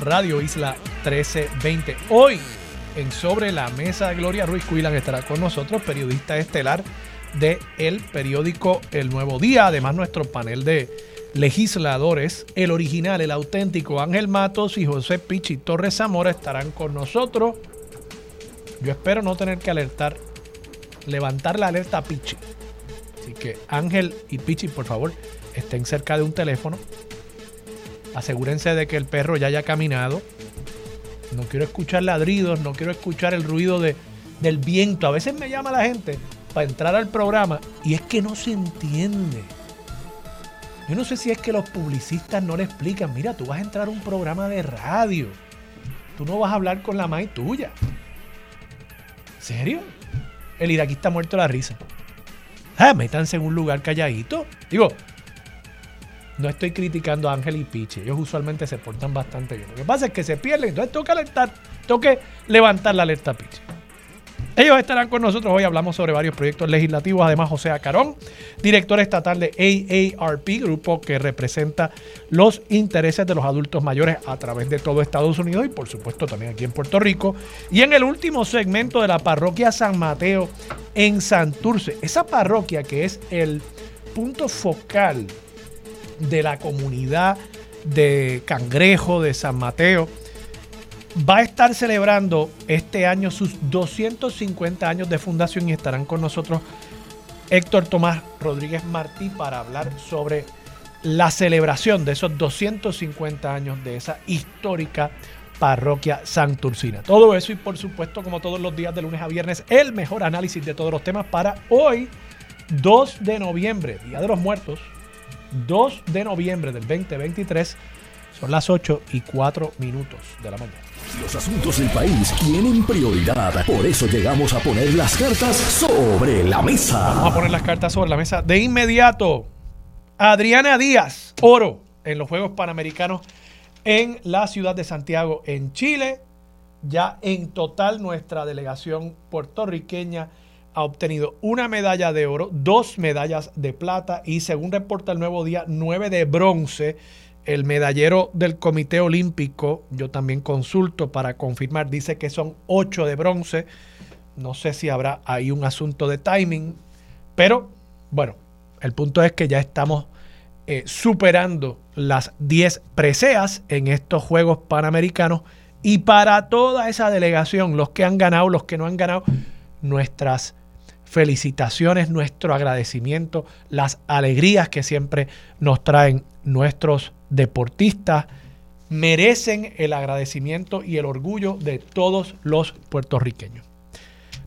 Radio Isla 1320. Hoy en Sobre la Mesa Gloria Ruiz Cuilan estará con nosotros, periodista estelar de el periódico El Nuevo Día. Además nuestro panel de legisladores, el original, el auténtico Ángel Matos y José Pichi Torres Zamora estarán con nosotros. Yo espero no tener que alertar, levantar la alerta a Pichi Así que Ángel y Pichi, por favor, estén cerca de un teléfono. Asegúrense de que el perro ya haya caminado. No quiero escuchar ladridos, no quiero escuchar el ruido de, del viento. A veces me llama la gente para entrar al programa y es que no se entiende. Yo no sé si es que los publicistas no le explican, mira, tú vas a entrar a un programa de radio. Tú no vas a hablar con la mai tuya. ¿Serio? El iraquí está muerto la risa. Ah, métanse en un lugar calladito. Digo, no estoy criticando a Ángel y Piche. Ellos usualmente se portan bastante bien. Lo que pasa es que se pierden. Entonces que alertar, tengo que levantar la alerta a Piche. Ellos estarán con nosotros. Hoy hablamos sobre varios proyectos legislativos. Además, José Acarón, director estatal de AARP, grupo que representa los intereses de los adultos mayores a través de todo Estados Unidos y, por supuesto, también aquí en Puerto Rico. Y en el último segmento de la parroquia San Mateo en Santurce, esa parroquia que es el punto focal de la comunidad de Cangrejo de San Mateo va a estar celebrando este año sus 250 años de fundación y estarán con nosotros Héctor Tomás Rodríguez Martí para hablar sobre la celebración de esos 250 años de esa histórica parroquia santurcina. Todo eso y por supuesto como todos los días de lunes a viernes el mejor análisis de todos los temas para hoy 2 de noviembre, Día de los Muertos, 2 de noviembre del 2023, son las 8 y 4 minutos de la mañana. Los asuntos del país tienen prioridad. Por eso llegamos a poner las cartas sobre la mesa. Vamos a poner las cartas sobre la mesa. De inmediato, Adriana Díaz, oro en los Juegos Panamericanos en la ciudad de Santiago, en Chile. Ya en total nuestra delegación puertorriqueña ha obtenido una medalla de oro, dos medallas de plata y según reporta el nuevo día, nueve de bronce el medallero del Comité Olímpico, yo también consulto para confirmar, dice que son ocho de bronce. No sé si habrá ahí un asunto de timing, pero bueno, el punto es que ya estamos eh, superando las 10 preseas en estos Juegos Panamericanos y para toda esa delegación, los que han ganado, los que no han ganado, nuestras felicitaciones, nuestro agradecimiento, las alegrías que siempre nos traen nuestros deportistas merecen el agradecimiento y el orgullo de todos los puertorriqueños.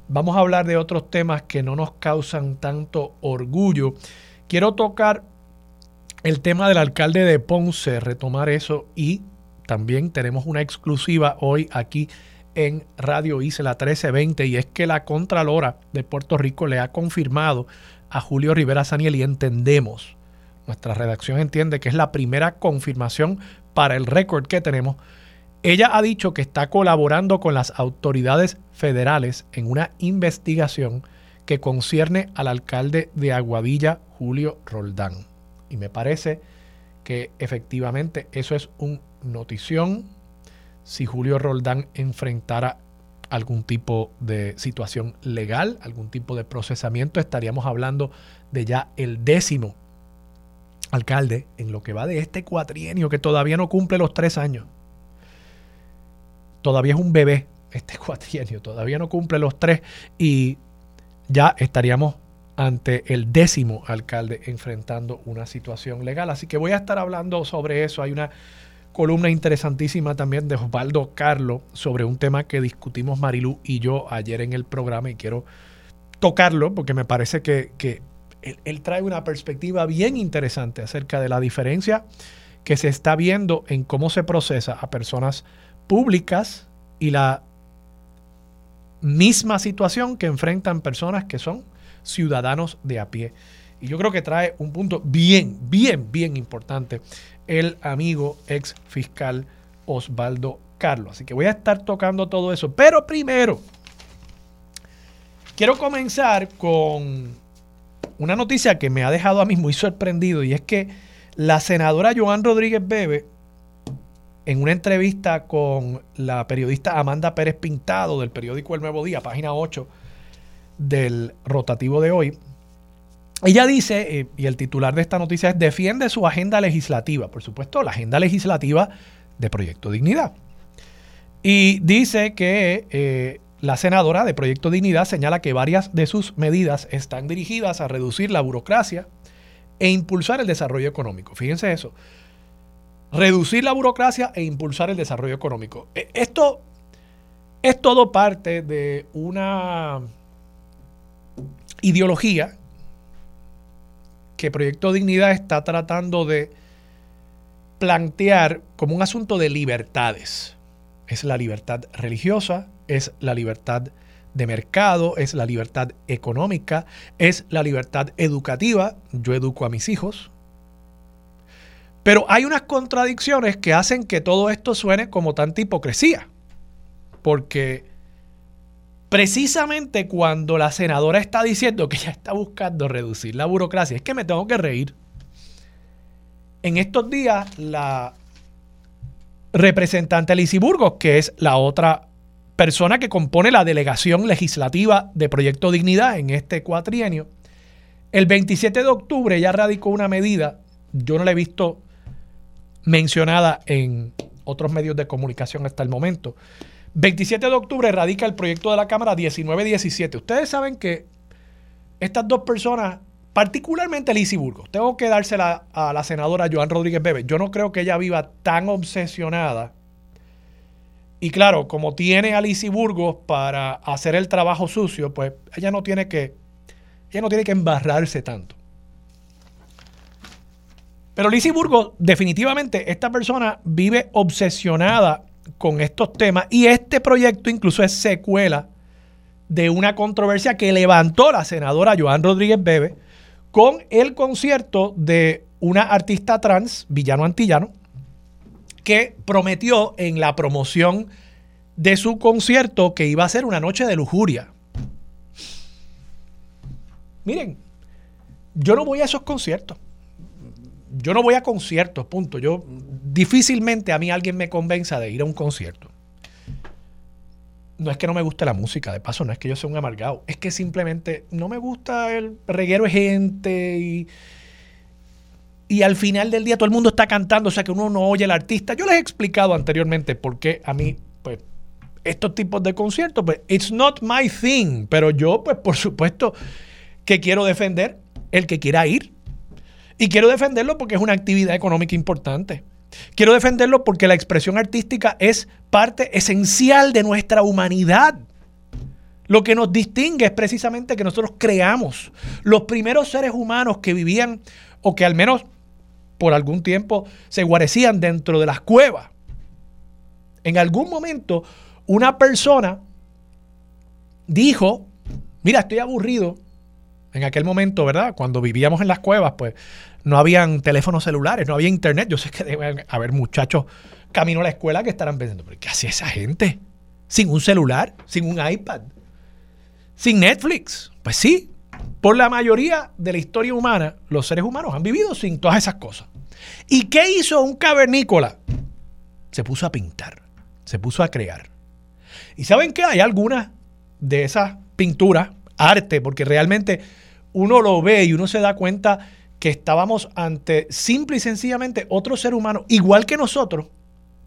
Vamos a hablar de otros temas que no nos causan tanto orgullo. Quiero tocar el tema del alcalde de Ponce, retomar eso y también tenemos una exclusiva hoy aquí en Radio Isla 1320 y es que la Contralora de Puerto Rico le ha confirmado a Julio Rivera Saniel y entendemos nuestra redacción entiende que es la primera confirmación para el récord que tenemos. Ella ha dicho que está colaborando con las autoridades federales en una investigación que concierne al alcalde de Aguadilla, Julio Roldán. Y me parece que efectivamente eso es un notición. Si Julio Roldán enfrentara algún tipo de situación legal, algún tipo de procesamiento, estaríamos hablando de ya el décimo alcalde en lo que va de este cuatrienio que todavía no cumple los tres años. Todavía es un bebé este cuatrienio, todavía no cumple los tres y ya estaríamos ante el décimo alcalde enfrentando una situación legal. Así que voy a estar hablando sobre eso. Hay una columna interesantísima también de Osvaldo Carlo sobre un tema que discutimos Marilú y yo ayer en el programa y quiero tocarlo porque me parece que, que él, trae una perspectiva bien interesante acerca de la diferencia que se está viendo en cómo se procesa a personas públicas y la misma situación que enfrentan personas que son ciudadanos de a pie. Y yo creo que trae un punto bien, bien, bien importante el amigo ex fiscal Osvaldo Carlos. Así que voy a estar tocando todo eso. Pero primero, quiero comenzar con una noticia que me ha dejado a mí muy sorprendido y es que la senadora Joan Rodríguez Bebe, en una entrevista con la periodista Amanda Pérez Pintado del periódico El Nuevo Día, página 8 del rotativo de hoy, ella dice, eh, y el titular de esta noticia es, defiende su agenda legislativa, por supuesto, la agenda legislativa de Proyecto Dignidad. Y dice que eh, la senadora de Proyecto Dignidad señala que varias de sus medidas están dirigidas a reducir la burocracia e impulsar el desarrollo económico. Fíjense eso. Reducir la burocracia e impulsar el desarrollo económico. E, esto es todo parte de una ideología que Proyecto Dignidad está tratando de plantear como un asunto de libertades. Es la libertad religiosa, es la libertad de mercado, es la libertad económica, es la libertad educativa. Yo educo a mis hijos. Pero hay unas contradicciones que hacen que todo esto suene como tanta hipocresía. Porque precisamente cuando la senadora está diciendo que ella está buscando reducir la burocracia, es que me tengo que reír. En estos días, la representante Lizy Burgos, que es la otra persona que compone la delegación legislativa de Proyecto Dignidad en este cuatrienio, el 27 de octubre ya radicó una medida, yo no la he visto mencionada en otros medios de comunicación hasta el momento, 27 de octubre radica el proyecto de la Cámara 1917. Ustedes saben que estas dos personas, particularmente Lizy Burgos, tengo que dársela a la senadora Joan Rodríguez Bebe. Yo no creo que ella viva tan obsesionada. Y claro, como tiene a Lizy Burgos para hacer el trabajo sucio, pues ella no tiene que, ella no tiene que embarrarse tanto. Pero Lizy Burgos, definitivamente, esta persona vive obsesionada con estos temas y este proyecto incluso es secuela de una controversia que levantó la senadora Joan Rodríguez Bebe con el concierto de una artista trans, villano antillano, que prometió en la promoción de su concierto que iba a ser una noche de lujuria. Miren, yo no voy a esos conciertos yo no voy a conciertos, punto. Yo difícilmente a mí alguien me convenza de ir a un concierto. No es que no me guste la música, de paso, no es que yo sea un amargado, es que simplemente no me gusta el reguero de gente y, y al final del día todo el mundo está cantando, o sea que uno no oye al artista. Yo les he explicado anteriormente por qué a mí, pues, estos tipos de conciertos, pues, it's not my thing, pero yo, pues, por supuesto que quiero defender el que quiera ir y quiero defenderlo porque es una actividad económica importante. Quiero defenderlo porque la expresión artística es parte esencial de nuestra humanidad. Lo que nos distingue es precisamente que nosotros creamos los primeros seres humanos que vivían o que al menos por algún tiempo se guarecían dentro de las cuevas. En algún momento una persona dijo, mira, estoy aburrido. En aquel momento, ¿verdad? Cuando vivíamos en las cuevas, pues no habían teléfonos celulares, no había internet. Yo sé que deben haber muchachos camino a la escuela que estarán pensando, ¿pero qué hacía esa gente? Sin un celular, sin un iPad, sin Netflix. Pues sí, por la mayoría de la historia humana, los seres humanos han vivido sin todas esas cosas. ¿Y qué hizo un cavernícola? Se puso a pintar, se puso a crear. ¿Y saben qué? Hay algunas de esas pinturas, arte, porque realmente uno lo ve y uno se da cuenta que estábamos ante simple y sencillamente otro ser humano igual que nosotros,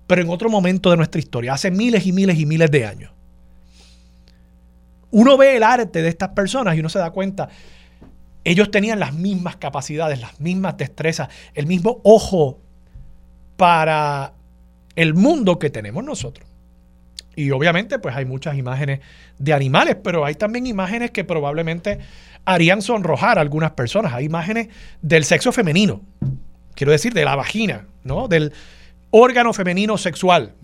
pero en otro momento de nuestra historia, hace miles y miles y miles de años. Uno ve el arte de estas personas y uno se da cuenta, ellos tenían las mismas capacidades, las mismas destrezas, el mismo ojo para el mundo que tenemos nosotros. Y obviamente pues hay muchas imágenes de animales, pero hay también imágenes que probablemente harían sonrojar a algunas personas. Hay imágenes del sexo femenino, quiero decir, de la vagina, ¿no? Del órgano femenino sexual.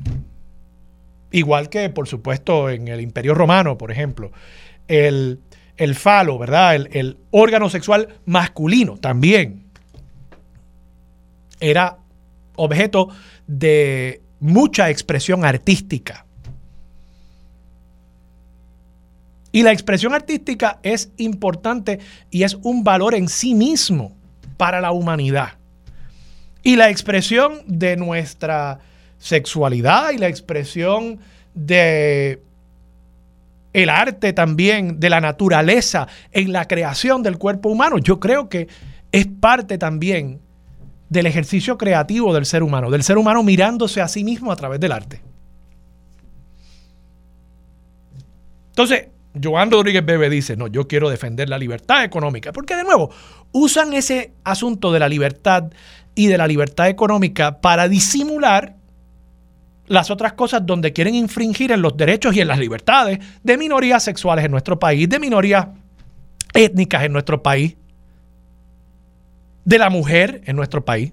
igual que por supuesto en el Imperio Romano, por ejemplo, el, falo, ¿verdad? El, el órgano sexual masculino también era objeto de mucha expresión artística. Y la expresión artística es importante y es un valor en sí mismo para la humanidad. Y la expresión de nuestra sexualidad y la expresión de el arte también, de la naturaleza en la creación del cuerpo humano, yo creo que es parte también del ejercicio creativo del ser humano, del ser humano mirándose a sí mismo a través del arte. Entonces, Joan Rodríguez Bebe dice, no, yo quiero defender la libertad económica, porque de nuevo, usan ese asunto de la libertad y de la libertad económica para disimular las otras cosas donde quieren infringir en los derechos y en las libertades de minorías sexuales en nuestro país, de minorías étnicas en nuestro país, de la mujer en nuestro país.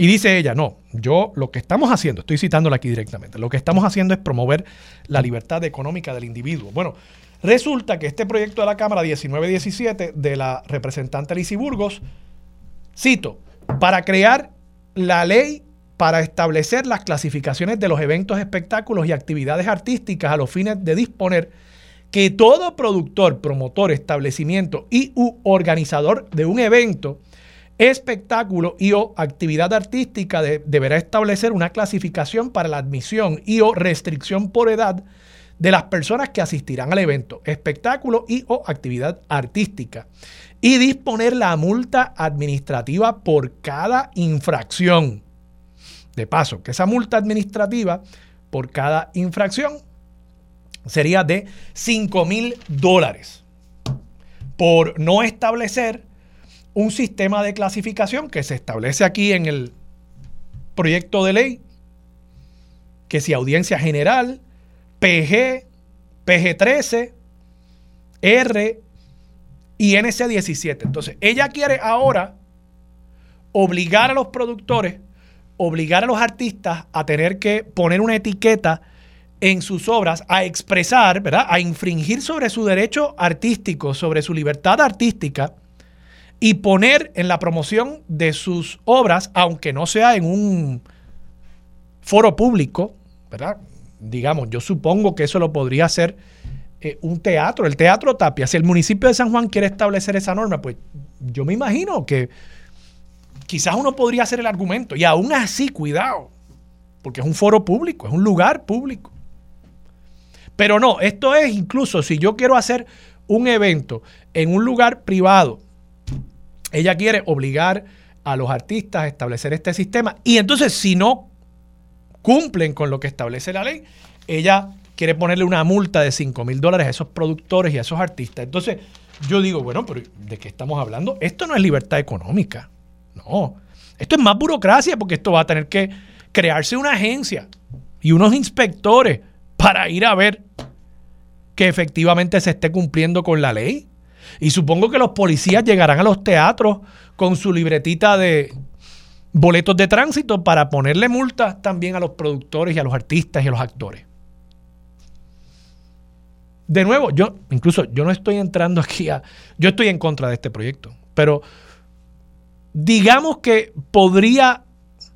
Y dice ella, no, yo lo que estamos haciendo, estoy citándola aquí directamente, lo que estamos haciendo es promover la libertad económica del individuo. Bueno, resulta que este proyecto de la Cámara 1917 de la representante Lizy Burgos, cito, para crear la ley para establecer las clasificaciones de los eventos, espectáculos y actividades artísticas a los fines de disponer que todo productor, promotor, establecimiento y u organizador de un evento espectáculo y o actividad artística deberá establecer una clasificación para la admisión y o restricción por edad de las personas que asistirán al evento, espectáculo y o actividad artística y disponer la multa administrativa por cada infracción. De paso, que esa multa administrativa por cada infracción sería de 5 mil dólares por no establecer un sistema de clasificación que se establece aquí en el proyecto de ley, que si audiencia general, PG, PG13, R y NC17. Entonces, ella quiere ahora obligar a los productores, obligar a los artistas a tener que poner una etiqueta en sus obras, a expresar, ¿verdad? A infringir sobre su derecho artístico, sobre su libertad artística, y poner en la promoción de sus obras, aunque no sea en un foro público, ¿verdad? Digamos, yo supongo que eso lo podría hacer eh, un teatro, el Teatro Tapia. Si el municipio de San Juan quiere establecer esa norma, pues yo me imagino que quizás uno podría hacer el argumento. Y aún así, cuidado, porque es un foro público, es un lugar público. Pero no, esto es incluso si yo quiero hacer un evento en un lugar privado, ella quiere obligar a los artistas a establecer este sistema y entonces si no cumplen con lo que establece la ley, ella quiere ponerle una multa de 5 mil dólares a esos productores y a esos artistas. Entonces yo digo, bueno, pero ¿de qué estamos hablando? Esto no es libertad económica. No, esto es más burocracia porque esto va a tener que crearse una agencia y unos inspectores para ir a ver que efectivamente se esté cumpliendo con la ley. Y supongo que los policías llegarán a los teatros con su libretita de boletos de tránsito para ponerle multas también a los productores y a los artistas y a los actores. De nuevo, yo incluso yo no estoy entrando aquí a yo estoy en contra de este proyecto, pero digamos que podría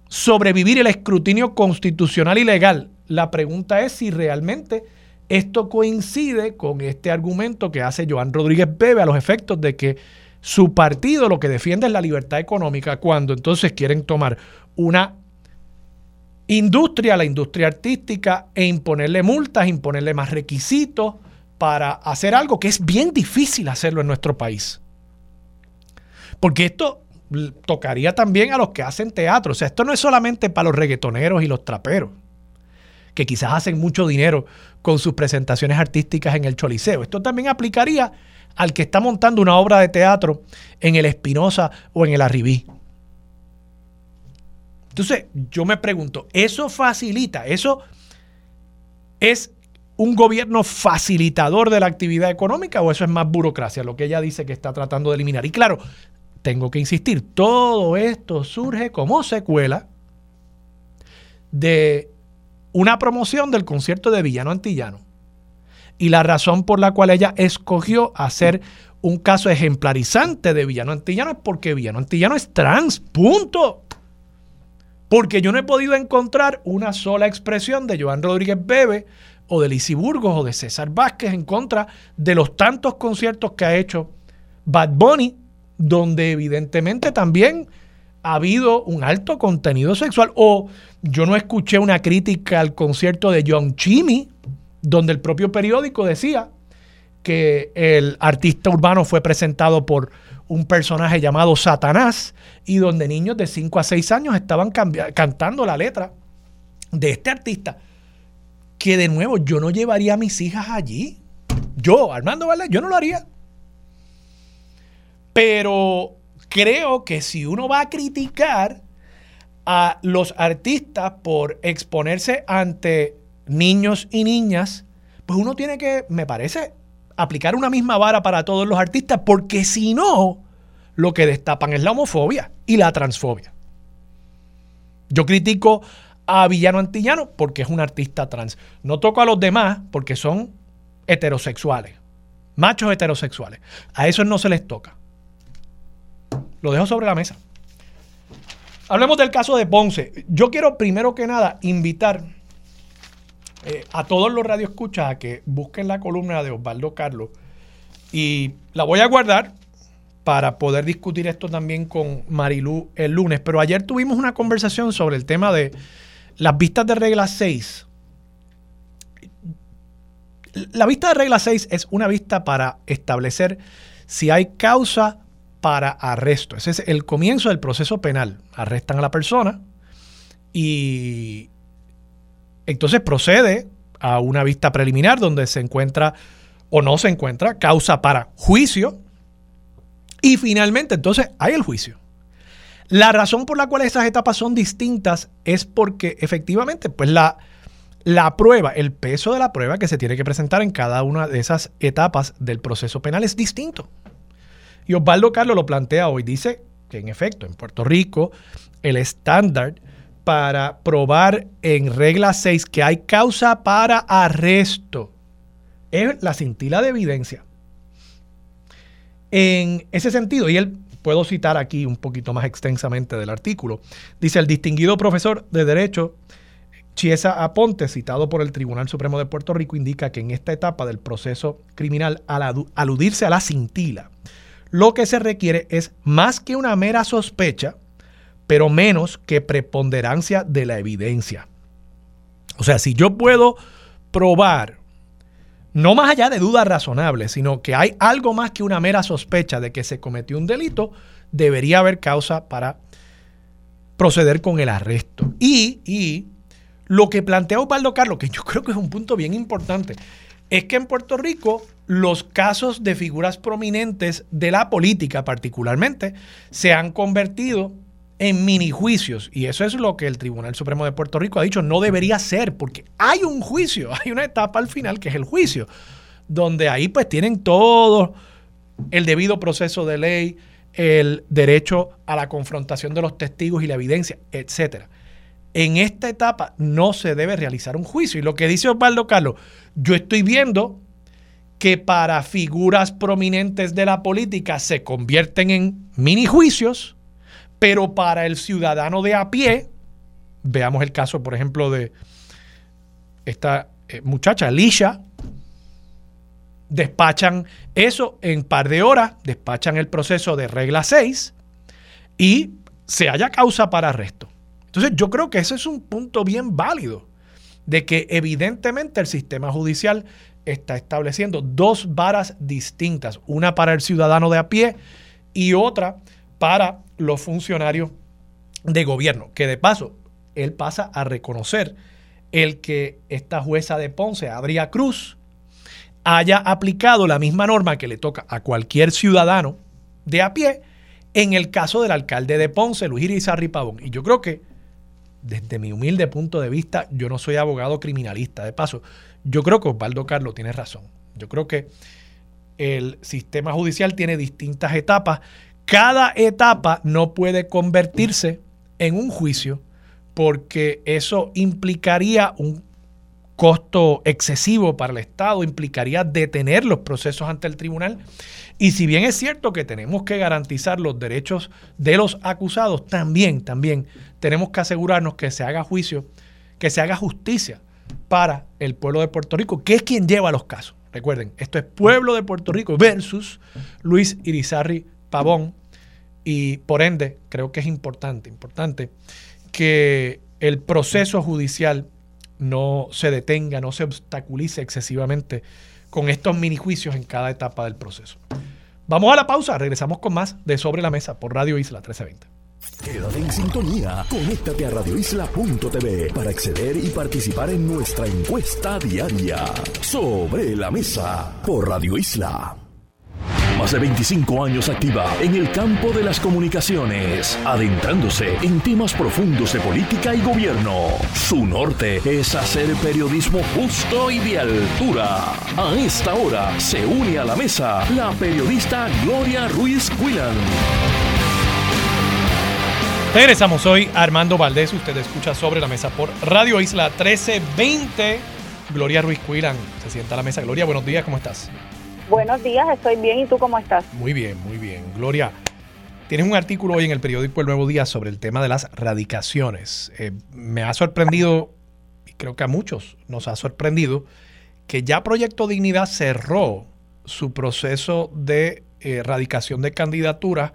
sobrevivir el escrutinio constitucional y legal. La pregunta es si realmente esto coincide con este argumento que hace Joan Rodríguez Bebe a los efectos de que su partido lo que defiende es la libertad económica cuando entonces quieren tomar una industria, la industria artística, e imponerle multas, imponerle más requisitos para hacer algo que es bien difícil hacerlo en nuestro país. Porque esto tocaría también a los que hacen teatro. O sea, esto no es solamente para los reggaetoneros y los traperos que quizás hacen mucho dinero con sus presentaciones artísticas en el Choliseo. Esto también aplicaría al que está montando una obra de teatro en el Espinosa o en el Arribí. Entonces, yo me pregunto, ¿eso facilita? ¿Eso es un gobierno facilitador de la actividad económica o eso es más burocracia, lo que ella dice que está tratando de eliminar? Y claro, tengo que insistir, todo esto surge como secuela de una promoción del concierto de Villano Antillano. Y la razón por la cual ella escogió hacer un caso ejemplarizante de Villano Antillano es porque Villano Antillano es trans, punto. Porque yo no he podido encontrar una sola expresión de Joan Rodríguez Bebe o de Lizzie Burgos o de César Vázquez en contra de los tantos conciertos que ha hecho Bad Bunny, donde evidentemente también ha habido un alto contenido sexual. O yo no escuché una crítica al concierto de John Chimmy, donde el propio periódico decía que el artista urbano fue presentado por un personaje llamado Satanás y donde niños de 5 a 6 años estaban cantando la letra de este artista. Que de nuevo yo no llevaría a mis hijas allí. Yo, Armando Valdés, yo no lo haría. Pero creo que si uno va a criticar a los artistas por exponerse ante niños y niñas, pues uno tiene que, me parece, aplicar una misma vara para todos los artistas, porque si no, lo que destapan es la homofobia y la transfobia. Yo critico a Villano Antillano porque es un artista trans. No toco a los demás porque son heterosexuales, machos heterosexuales. A esos no se les toca. Lo dejo sobre la mesa. Hablemos del caso de Ponce. Yo quiero primero que nada invitar eh, a todos los radioescuchas a que busquen la columna de Osvaldo Carlos y la voy a guardar para poder discutir esto también con Marilú el lunes. Pero ayer tuvimos una conversación sobre el tema de las vistas de regla 6. La vista de regla 6 es una vista para establecer si hay causa para arresto. Ese es el comienzo del proceso penal. Arrestan a la persona y entonces procede a una vista preliminar donde se encuentra o no se encuentra causa para juicio y finalmente entonces hay el juicio. La razón por la cual esas etapas son distintas es porque efectivamente pues la, la prueba, el peso de la prueba que se tiene que presentar en cada una de esas etapas del proceso penal es distinto. Y Osvaldo Carlos lo plantea hoy. Dice que en efecto, en Puerto Rico, el estándar para probar en regla 6 que hay causa para arresto es la cintila de evidencia. En ese sentido, y él puedo citar aquí un poquito más extensamente del artículo, dice el distinguido profesor de Derecho Chiesa Aponte, citado por el Tribunal Supremo de Puerto Rico, indica que en esta etapa del proceso criminal, al aludirse a la cintila, lo que se requiere es más que una mera sospecha, pero menos que preponderancia de la evidencia. O sea, si yo puedo probar, no más allá de dudas razonables, sino que hay algo más que una mera sospecha de que se cometió un delito, debería haber causa para proceder con el arresto. Y, y lo que plantea Osvaldo Carlos, que yo creo que es un punto bien importante, es que en Puerto Rico los casos de figuras prominentes de la política particularmente se han convertido en mini juicios y eso es lo que el Tribunal Supremo de Puerto Rico ha dicho no debería ser porque hay un juicio, hay una etapa al final que es el juicio, donde ahí pues tienen todo el debido proceso de ley, el derecho a la confrontación de los testigos y la evidencia, etcétera. En esta etapa no se debe realizar un juicio. Y lo que dice Osvaldo Carlos, yo estoy viendo que para figuras prominentes de la política se convierten en mini juicios, pero para el ciudadano de a pie, veamos el caso, por ejemplo, de esta eh, muchacha, Lisha, despachan eso en par de horas, despachan el proceso de regla 6 y se haya causa para arresto. Entonces yo creo que ese es un punto bien válido de que evidentemente el sistema judicial está estableciendo dos varas distintas, una para el ciudadano de a pie y otra para los funcionarios de gobierno, que de paso, él pasa a reconocer el que esta jueza de Ponce, Adria Cruz, haya aplicado la misma norma que le toca a cualquier ciudadano de a pie en el caso del alcalde de Ponce, Luis Irizarry Pavón. Y yo creo que desde mi humilde punto de vista, yo no soy abogado criminalista. De paso, yo creo que Osvaldo Carlos tiene razón. Yo creo que el sistema judicial tiene distintas etapas. Cada etapa no puede convertirse en un juicio porque eso implicaría un costo excesivo para el Estado, implicaría detener los procesos ante el tribunal. Y si bien es cierto que tenemos que garantizar los derechos de los acusados, también, también tenemos que asegurarnos que se haga juicio, que se haga justicia para el pueblo de Puerto Rico, que es quien lleva los casos. Recuerden, esto es pueblo de Puerto Rico versus Luis Irizarri Pavón. Y por ende, creo que es importante, importante que el proceso judicial no se detenga, no se obstaculice excesivamente con estos mini juicios en cada etapa del proceso. Vamos a la pausa, regresamos con más de Sobre la Mesa por Radio Isla 1320. Quédate en sintonía, conéctate a radioisla.tv para acceder y participar en nuestra encuesta diaria. Sobre la Mesa por Radio Isla. Más de 25 años activa en el campo de las comunicaciones, adentrándose en temas profundos de política y gobierno. Su norte es hacer periodismo justo y de altura. A esta hora se une a la mesa la periodista Gloria Ruiz Quillan. Regresamos hoy Armando Valdés. Usted escucha sobre la mesa por Radio Isla 1320. Gloria Ruiz Quillan se sienta a la mesa. Gloria, buenos días, ¿cómo estás? Buenos días, estoy bien. ¿Y tú cómo estás? Muy bien, muy bien. Gloria, tienes un artículo hoy en el periódico El Nuevo Día sobre el tema de las radicaciones. Eh, me ha sorprendido, y creo que a muchos nos ha sorprendido, que ya Proyecto Dignidad cerró su proceso de eh, radicación de candidaturas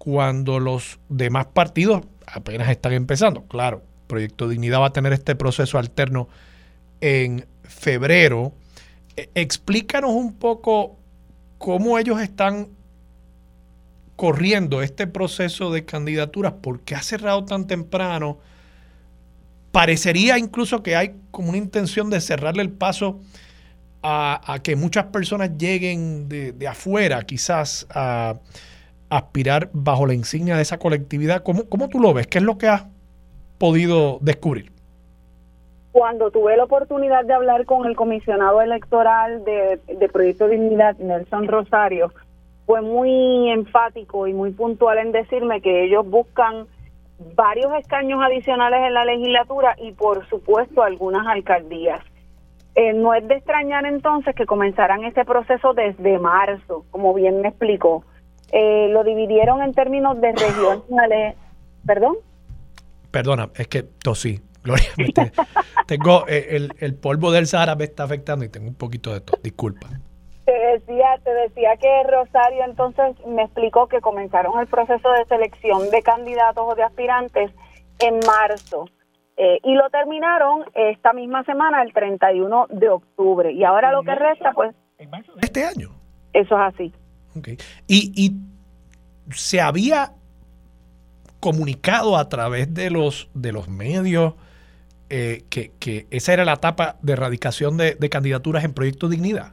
cuando los demás partidos apenas están empezando. Claro, Proyecto Dignidad va a tener este proceso alterno en febrero eh, explícanos un poco cómo ellos están corriendo este proceso de candidaturas, por qué ha cerrado tan temprano. Parecería incluso que hay como una intención de cerrarle el paso a, que muchas personas lleguen de, afuera, quizás a aspirar bajo la insignia de esa colectividad. ¿Cómo, ¿Cómo tú lo ves? ¿Qué es lo que has podido descubrir? Cuando tuve la oportunidad de hablar con el comisionado electoral de, de Proyecto Dignidad, Nelson Rosario, fue muy enfático y muy puntual en decirme que ellos buscan varios escaños adicionales en la legislatura y por supuesto algunas alcaldías. Eh, no es de extrañar entonces que comenzaran ese proceso desde marzo, como bien me explicó. Eh, lo dividieron en términos de regionales. ¿Perdón? Perdona, es que tosí. Gloria, tengo eh, el, polvo del Sahara me está afectando y tengo un poquito de tos. Disculpa. Te decía, te decía que Rosario entonces me explicó que comenzaron el proceso de selección de candidatos o de aspirantes en marzo. Eh, y lo terminaron esta misma semana, el 31 de octubre. Y ahora lo que resta, pues... ¿En marzo de este año? Eso es así. Okay. Y, y se había comunicado a través de los, de los medios eh, que, esa era la etapa de erradicación de, candidaturas en Proyecto Dignidad?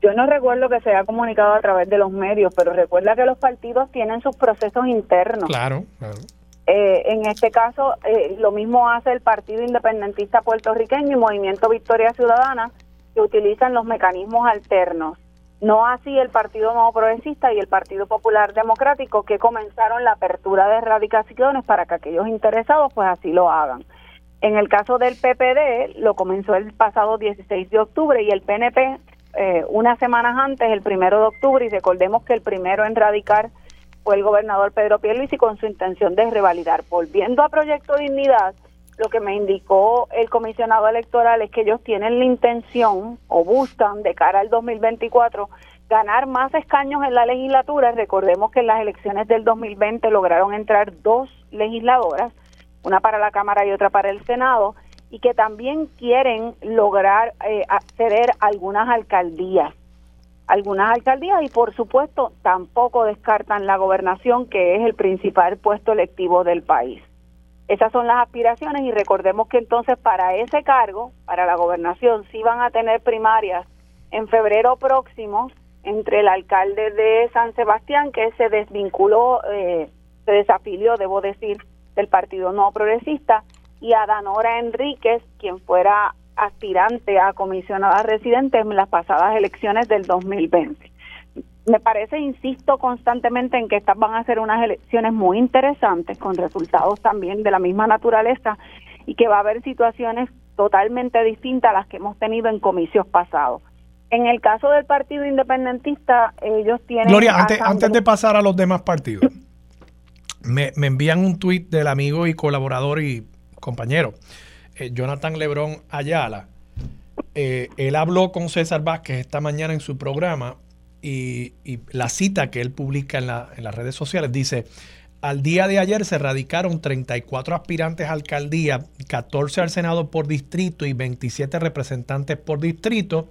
Yo no recuerdo que se haya comunicado a través de los medios, pero recuerda que los partidos tienen sus procesos internos. Claro, claro. Eh, en este caso, eh, lo mismo hace el Partido Independentista Puertorriqueño y Movimiento Victoria Ciudadana, que utilizan los mecanismos alternos. No así el Partido Nuevo Progresista y el Partido Popular Democrático, que comenzaron la apertura de erradicaciones para que aquellos interesados pues así lo hagan. En el caso del PPD, lo comenzó el pasado 16 de octubre y el PNP eh, unas semanas antes, el primero de octubre, y recordemos que el primero en radicar fue el gobernador Pedro Pierluisi con su intención de revalidar. Volviendo a Proyecto Dignidad, lo que me indicó el comisionado electoral es que ellos tienen la intención o buscan de cara al 2024 ganar más escaños en la legislatura. Recordemos que en las elecciones del 2020 lograron entrar dos legisladoras una para la Cámara y otra para el Senado, y que también quieren lograr eh, acceder a algunas alcaldías. Algunas alcaldías y por supuesto tampoco descartan la gobernación, que es el principal puesto electivo del país. Esas son las aspiraciones y recordemos que entonces para ese cargo, para la gobernación, sí van a tener primarias en febrero próximo entre el alcalde de San Sebastián, que se desvinculó, eh, se desafilió, debo decir, del Partido No Progresista, y a Danora Enríquez, quien fuera aspirante a comisionada residente en las pasadas elecciones del 2020. Me parece, insisto constantemente en que estas van a ser unas elecciones muy interesantes, con resultados también de la misma naturaleza, y que va a haber situaciones totalmente distintas a las que hemos tenido en comicios pasados. En el caso del Partido Independentista, ellos tienen... Gloria, antes, antes de pasar a los demás partidos, me, envían un tuit del amigo y colaborador y compañero, eh, Jonathan Lebrón Ayala. Eh, él habló con César Vázquez esta mañana en su programa y, la cita que él publica en, las redes sociales dice, al día de ayer se radicaron 34 aspirantes a alcaldía, 14 al Senado por distrito y 27 representantes por distrito.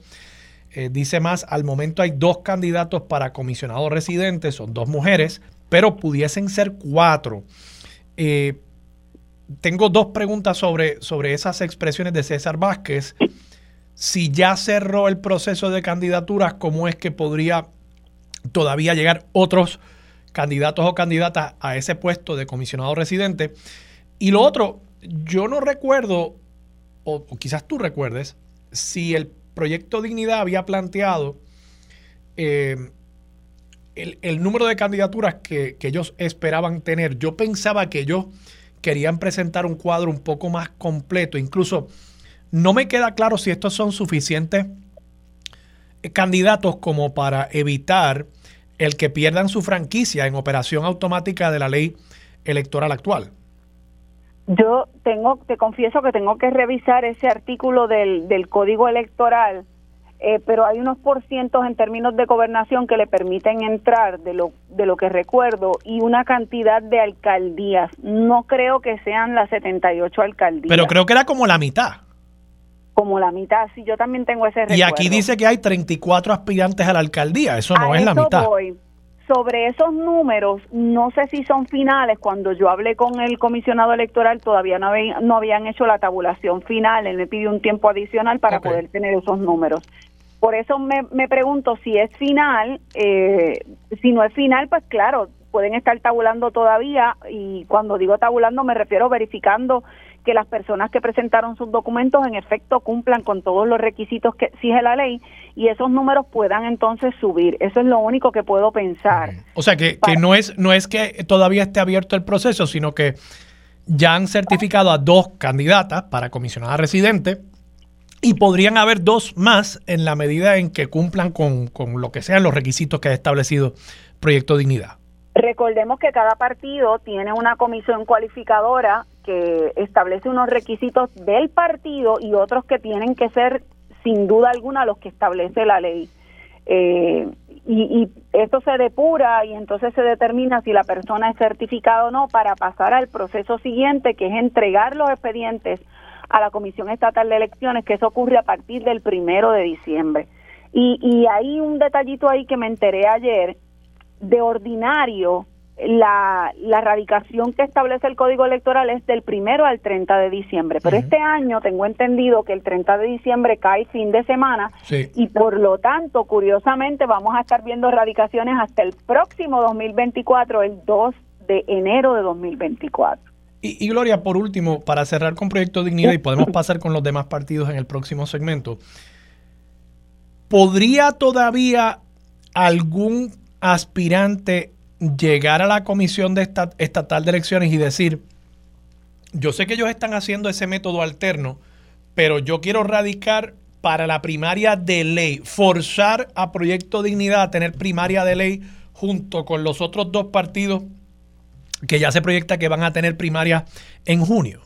Eh, dice más, al momento hay dos candidatos para comisionados residentes, son dos mujeres, pero pudiesen ser cuatro. Eh, tengo dos preguntas sobre, sobre esas expresiones de César Vázquez. Si ya cerró el proceso de candidaturas, ¿cómo es que podría todavía llegar otros candidatos o candidatas a ese puesto de comisionado residente? Y lo otro, yo no recuerdo, o, quizás tú recuerdes, si el proyecto Dignidad había planteado eh, el, número de candidaturas que, ellos esperaban tener. Yo pensaba que ellos querían presentar un cuadro un poco más completo. Incluso no me queda claro si estos son suficientes candidatos como para evitar el que pierdan su franquicia en operación automática de la ley electoral actual. Yo tengo, te confieso que tengo que revisar ese artículo del, del código electoral eh, pero hay unos porcientos en términos de gobernación que le permiten entrar, de lo, de lo que recuerdo, y una cantidad de alcaldías. No creo que sean las 78 alcaldías. Pero creo que era como la mitad. Como la mitad, sí, yo también tengo ese recuerdo. Y aquí dice que hay 34 aspirantes a la alcaldía, eso no es la mitad. Sobre esos números, no sé si son finales. Cuando yo hablé con el comisionado electoral, todavía no, no habían hecho la tabulación final. Él me pidió un tiempo adicional para poder tener esos números. Por eso me, me pregunto si es final, eh, si no es final, pues claro, pueden estar tabulando todavía y cuando digo tabulando me refiero verificando que las personas que presentaron sus documentos en efecto cumplan con todos los requisitos que exige la ley y esos números puedan entonces subir. Eso es lo único que puedo pensar. O sea que, que no es no es que todavía esté abierto el proceso, sino que ya han certificado a dos candidatas para comisionada residente y podrían haber dos más en la medida en que cumplan con, lo que sean los requisitos que ha establecido Proyecto Dignidad. Recordemos que cada partido tiene una comisión cualificadora que establece unos requisitos del partido y otros que tienen que ser sin duda alguna los que establece la ley. Eh, y, y, esto se depura y entonces se determina si la persona es certificada o no para pasar al proceso siguiente, que es entregar los expedientes a la Comisión Estatal de Elecciones, que eso ocurre a partir del primero de diciembre. Y, y hay un detallito ahí que me enteré ayer, de ordinario, la, la radicación que establece el Código Electoral es del primero al 30 de diciembre, pero este año tengo entendido que el 30 de diciembre cae fin de semana y por lo tanto, curiosamente, vamos a estar viendo radicaciones hasta el próximo 2024, el 2 de enero de 2024. Y, Gloria, por último, para cerrar con Proyecto Dignidad y podemos pasar con los demás partidos en el próximo segmento, ¿podría todavía algún aspirante llegar a la Comisión de Estatal de Elecciones y decir, yo sé que ellos están haciendo ese método alterno, pero yo quiero radicar para la primaria de ley, forzar a Proyecto Dignidad a tener primaria de ley junto con los otros dos partidos que ya se proyecta que van a tener primaria en junio.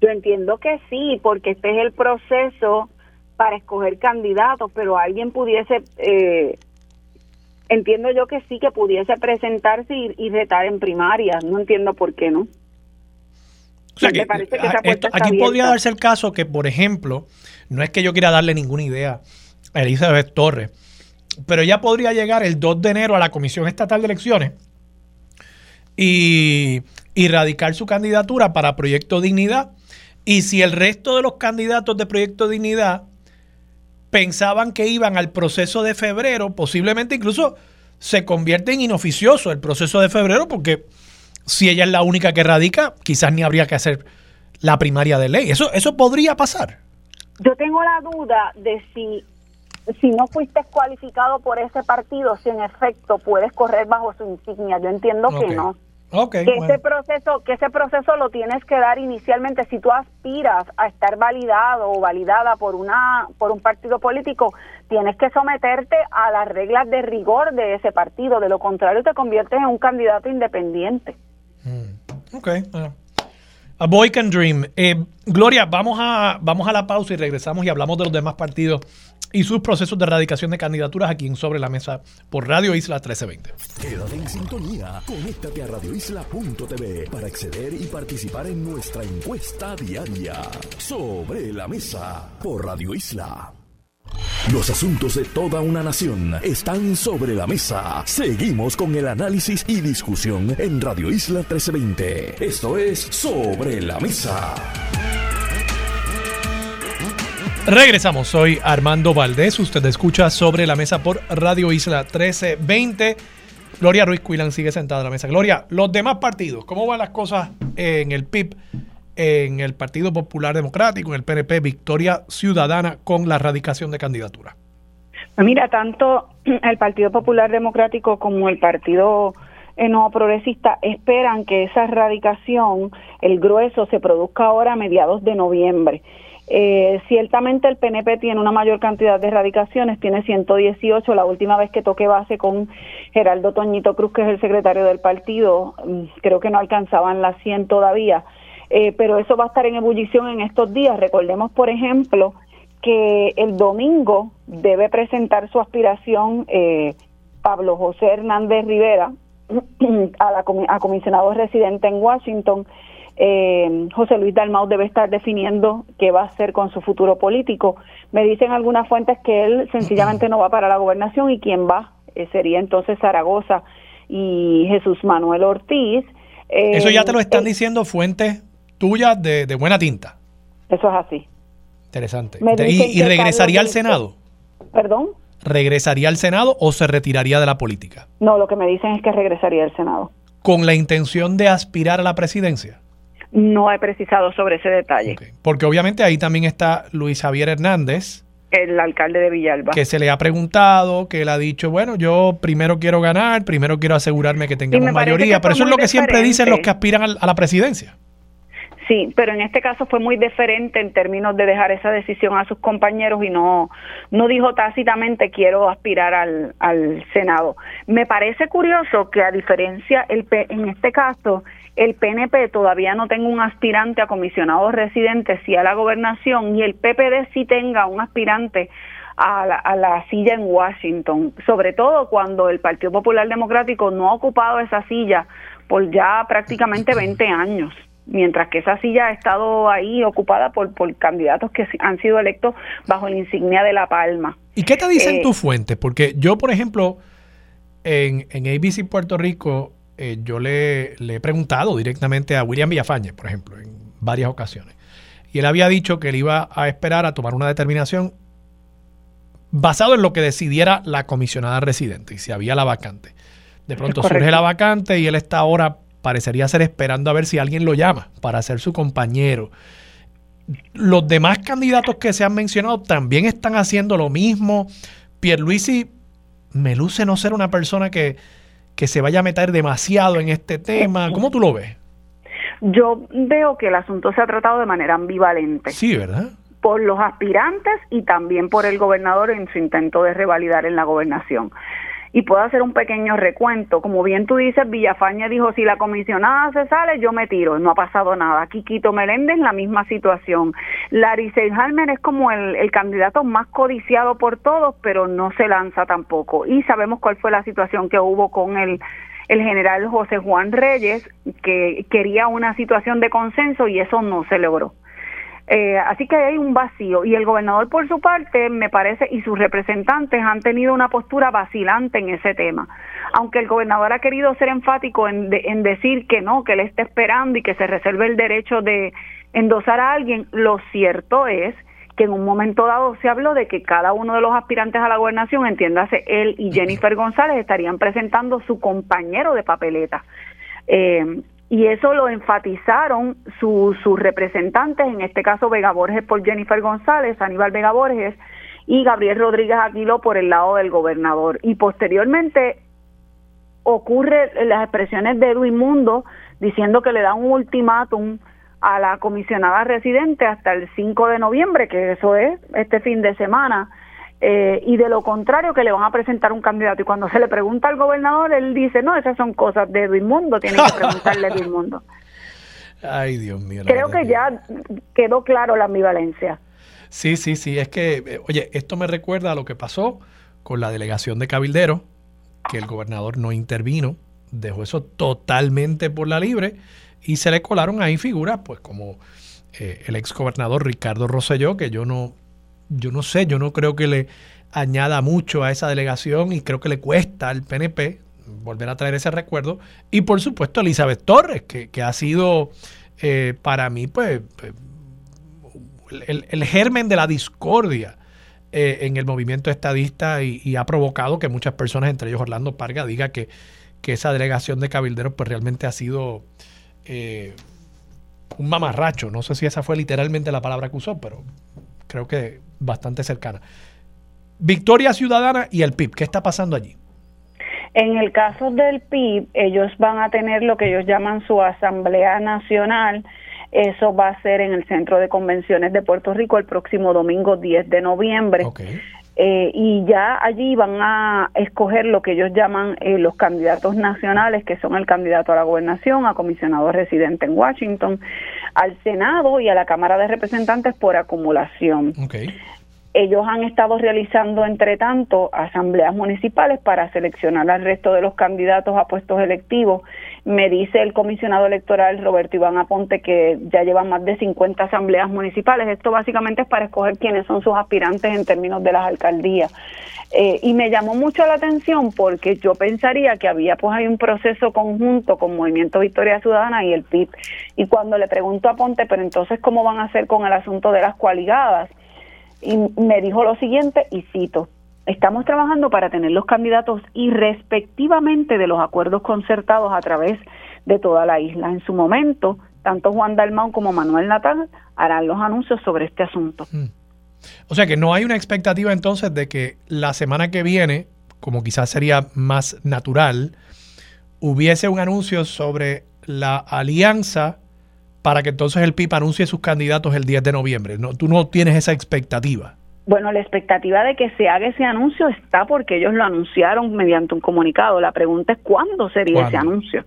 Yo entiendo que sí, porque este es el proceso para escoger candidatos, pero alguien pudiese, eh, entiendo yo que sí, que pudiese presentarse y, y retar en primaria. No entiendo por qué no. O sea, que, aquí podría darse el caso que, por ejemplo, no es que yo quiera darle ninguna idea a Elizabeth Torres, pero ella podría llegar el 2 de enero a la Comisión Estatal de Elecciones y, radicar su candidatura para Proyecto Dignidad. Y si el resto de los candidatos de Proyecto Dignidad pensaban que iban al proceso de febrero, posiblemente incluso se convierte en inoficioso el proceso de febrero, porque si ella es la única que radica, quizás ni habría que hacer la primaria de ley. Eso, eso podría pasar. Yo tengo la duda de si si no fuiste cualificado por ese partido, si en efecto puedes correr bajo su insignia. Yo entiendo que no. Okay, que ese proceso que ese proceso lo tienes que dar inicialmente. Si tú aspiras a estar validado o validada por una por un partido político tienes que someterte a las reglas de rigor de ese partido. De lo contrario te conviertes en un candidato independiente. Mm. ok a boy can dream eh, Gloria vamos a vamos a la pausa y regresamos y hablamos de los demás partidos y sus procesos de erradicación de candidaturas aquí en Sobre la Mesa por Radio Isla 1320. Quédate en sintonía, conéctate a radioisla.tv para acceder y participar en nuestra encuesta diaria. Sobre la Mesa por Radio Isla. Los asuntos de toda una nación están sobre la mesa. Seguimos con el análisis y discusión en Radio Isla 1320. Esto es Sobre la Mesa. Regresamos, soy Armando Valdés, usted escucha sobre la mesa por Radio Isla 1320. Gloria Ruiz Cuilan sigue sentada en la mesa. Gloria, los demás partidos, ¿cómo van las cosas en el PIB, en el Partido Popular Democrático, en el PNP, Victoria Ciudadana con la erradicación de candidatura? Mira, tanto el Partido Popular Democrático como el Partido eh, No Progresista esperan que esa erradicación, el grueso, se produzca ahora a mediados de noviembre. Eh, ciertamente el PNP tiene una mayor cantidad de erradicaciones, tiene 118. La última vez que toqué base con Geraldo Toñito Cruz, que es el secretario del partido, mm, creo que no alcanzaban las 100 todavía. Eh, pero eso va a estar en ebullición en estos días. Recordemos, por ejemplo, que el domingo debe presentar su aspiración eh, Pablo José Hernández Rivera a, la, a comisionado residente en Washington eh, José Luis Dalmau debe estar definiendo qué va a hacer con su futuro político. Me dicen algunas fuentes que él sencillamente no va para la gobernación y quien va eh, sería entonces Zaragoza y Jesús Manuel Ortiz. Eh, eso ya te lo están diciendo fuentes tuyas de, buena tinta. Eso es así. Interesante. ¿Y, y regresaría al Senado? ¿Perdón? ¿Regresaría al Senado o se retiraría de la política? No, lo que me dicen es que regresaría al Senado. ¿Con la intención de aspirar a la presidencia? No he precisado sobre ese detalle. Porque obviamente ahí también está Luis Javier Hernández. El alcalde de Villalba. Que se le ha preguntado, que él ha dicho, bueno, yo primero quiero ganar, primero quiero asegurarme que tengamos mayoría. pero eso es lo que siempre dicen los que aspiran a la presidencia. Sí, pero en este caso fue muy diferente en términos de dejar esa decisión a sus compañeros y no, no dijo tácitamente quiero aspirar al, al Senado. Me parece curioso que a diferencia, el, en este caso, el PNP todavía no tenga un aspirante a comisionado residente, sí a la gobernación, y el PPD sí tenga un aspirante a la, a la, silla en Washington, sobre todo cuando el Partido Popular Democrático no ha ocupado esa silla por ya prácticamente 20 años, mientras que esa silla ha estado ahí ocupada por, por candidatos que han sido electos bajo la insignia de La Palma. ¿Y qué te dicen eh, tus fuentes? Porque yo, por ejemplo, en, en ABC Puerto Rico, eh, yo le, he preguntado directamente a William Villafañe, por ejemplo, en varias ocasiones. Y él había dicho que él iba a esperar a tomar una determinación basado en lo que decidiera la comisionada residente y si había la vacante. De pronto surge la vacante y él está ahora, parecería ser esperando a ver si alguien lo llama para ser su compañero. Los demás candidatos que se han mencionado también están haciendo lo mismo. Pierluisi me luce no ser una persona que, que se vaya a meter demasiado en este tema. ¿Cómo tú lo ves? Yo veo que el asunto se ha tratado de manera ambivalente. Sí, ¿verdad? Por los aspirantes y también por el gobernador en su intento de revalidar en la gobernación y puedo hacer un pequeño recuento. Como bien tú dices, Villafaña dijo, si la comisionada se sale, yo me tiro. No ha pasado nada. Quiquito Meléndez, la misma situación. Larry Seyhalmer es como el, el candidato más codiciado por todos, pero no se lanza tampoco. Y sabemos cuál fue la situación que hubo con el el general José Juan Reyes, que quería una situación de consenso y eso no se logró. Eh, así que hay un vacío y el gobernador por su parte me parece y sus representantes han tenido una postura vacilante en ese tema. Aunque el gobernador ha querido ser enfático en, en decir que no, que él está esperando y que se reserve el derecho de endosar a alguien, lo cierto es que en un momento dado se habló de que cada uno de los aspirantes a la gobernación, entiéndase él y Jennifer González, estarían presentando su compañero de papeleta. Eh, y eso lo enfatizaron sus representantes, en este caso Vega Borges por Jennifer González, Aníbal Vega Borges, y Gabriel Rodríguez Aquilo por el lado del gobernador. Y posteriormente ocurre las expresiones de Edwin Mundo diciendo que le da un ultimátum a la comisionada residente hasta el 5 de noviembre, que eso es este fin de semana, eh, y de lo contrario que le van a presentar un candidato. Y cuando se le pregunta al gobernador, él dice, no, esas son cosas de Edwin Mundo, tienen que preguntarle a Edwin Mundo. Ay, Dios mío. Creo que ya quedó claro la ambivalencia. Sí, sí, sí, es que, eh, oye, esto me recuerda a lo que pasó con la delegación de Cabildero, que el gobernador no intervino, dejó eso totalmente por la libre y se le colaron ahí figuras, pues como eh, el ex gobernador Ricardo Rosselló, que yo no, yo no sé, yo no creo que le añada mucho a esa delegación y creo que le cuesta al PNP volver a traer ese recuerdo. Y por supuesto Elizabeth Torres, que, ha sido eh, para mí pues, pues el, germen de la discordia eh, en el movimiento estadista y, ha provocado que muchas personas, entre ellos Orlando Parga, diga que, que esa delegación de cabilderos pues realmente ha sido eh, un mamarracho. No sé si esa fue literalmente la palabra que usó, pero creo que bastante cercana. Victoria Ciudadana y el PIB, ¿qué está pasando allí? En el caso del PIB, ellos van a tener lo que ellos llaman su Asamblea Nacional. Eso va a ser en el Centro de Convenciones de Puerto Rico el próximo domingo 10 de noviembre. Eh, y ya allí van a escoger lo que ellos llaman eh, los candidatos nacionales, que son el candidato a la gobernación, a comisionado residente en Washington, al Senado y a la Cámara de Representantes por acumulación. Ellos han estado realizando, entre tanto, asambleas municipales para seleccionar al resto de los candidatos a puestos electivos. Me dice el comisionado electoral Roberto Iván Aponte que ya llevan más de 50 asambleas municipales. Esto básicamente es para escoger quiénes son sus aspirantes en términos de las alcaldías. Eh, y me llamó mucho la atención porque yo pensaría que había pues hay un proceso conjunto con Movimiento Victoria Ciudadana y el PIB. Y cuando le pregunto a Ponte, pero entonces cómo van a hacer con el asunto de las coaligadas, y me dijo lo siguiente, y cito, estamos trabajando para tener los candidatos y respectivamente de los acuerdos concertados a través de toda la isla. En su momento, tanto Juan Dalmau como Manuel Natal harán los anuncios sobre este asunto. Mm. O sea que no hay una expectativa entonces de que la semana que viene, como quizás sería más natural, hubiese un anuncio sobre la alianza para que entonces el PIB anuncie sus candidatos el 10 de noviembre. No, tú no tienes esa expectativa. Bueno, la expectativa de que se haga ese anuncio está porque ellos lo anunciaron mediante un comunicado. La pregunta es cuándo sería ese anuncio.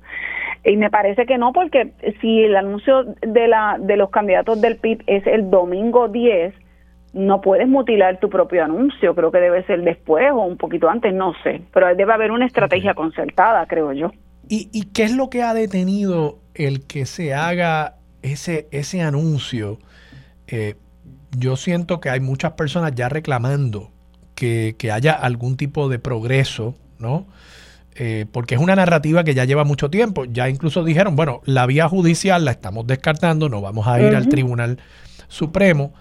Y me parece que no, porque si el anuncio de, la, de los candidatos del PIB es el domingo 10, no puedes mutilar tu propio anuncio. Creo que debe ser después o un poquito antes, no sé. Pero debe haber una estrategia concertada, creo yo. ¿Y, ¿Y qué es lo que ha detenido el que se haga ese, ese anuncio, eh, yo siento que hay muchas personas ya reclamando que, haya algún tipo de progreso, ¿no? Eh, porque es una narrativa que ya lleva mucho tiempo. Ya incluso dijeron, bueno, la vía judicial la estamos descartando, no vamos a ir al Tribunal Supremo.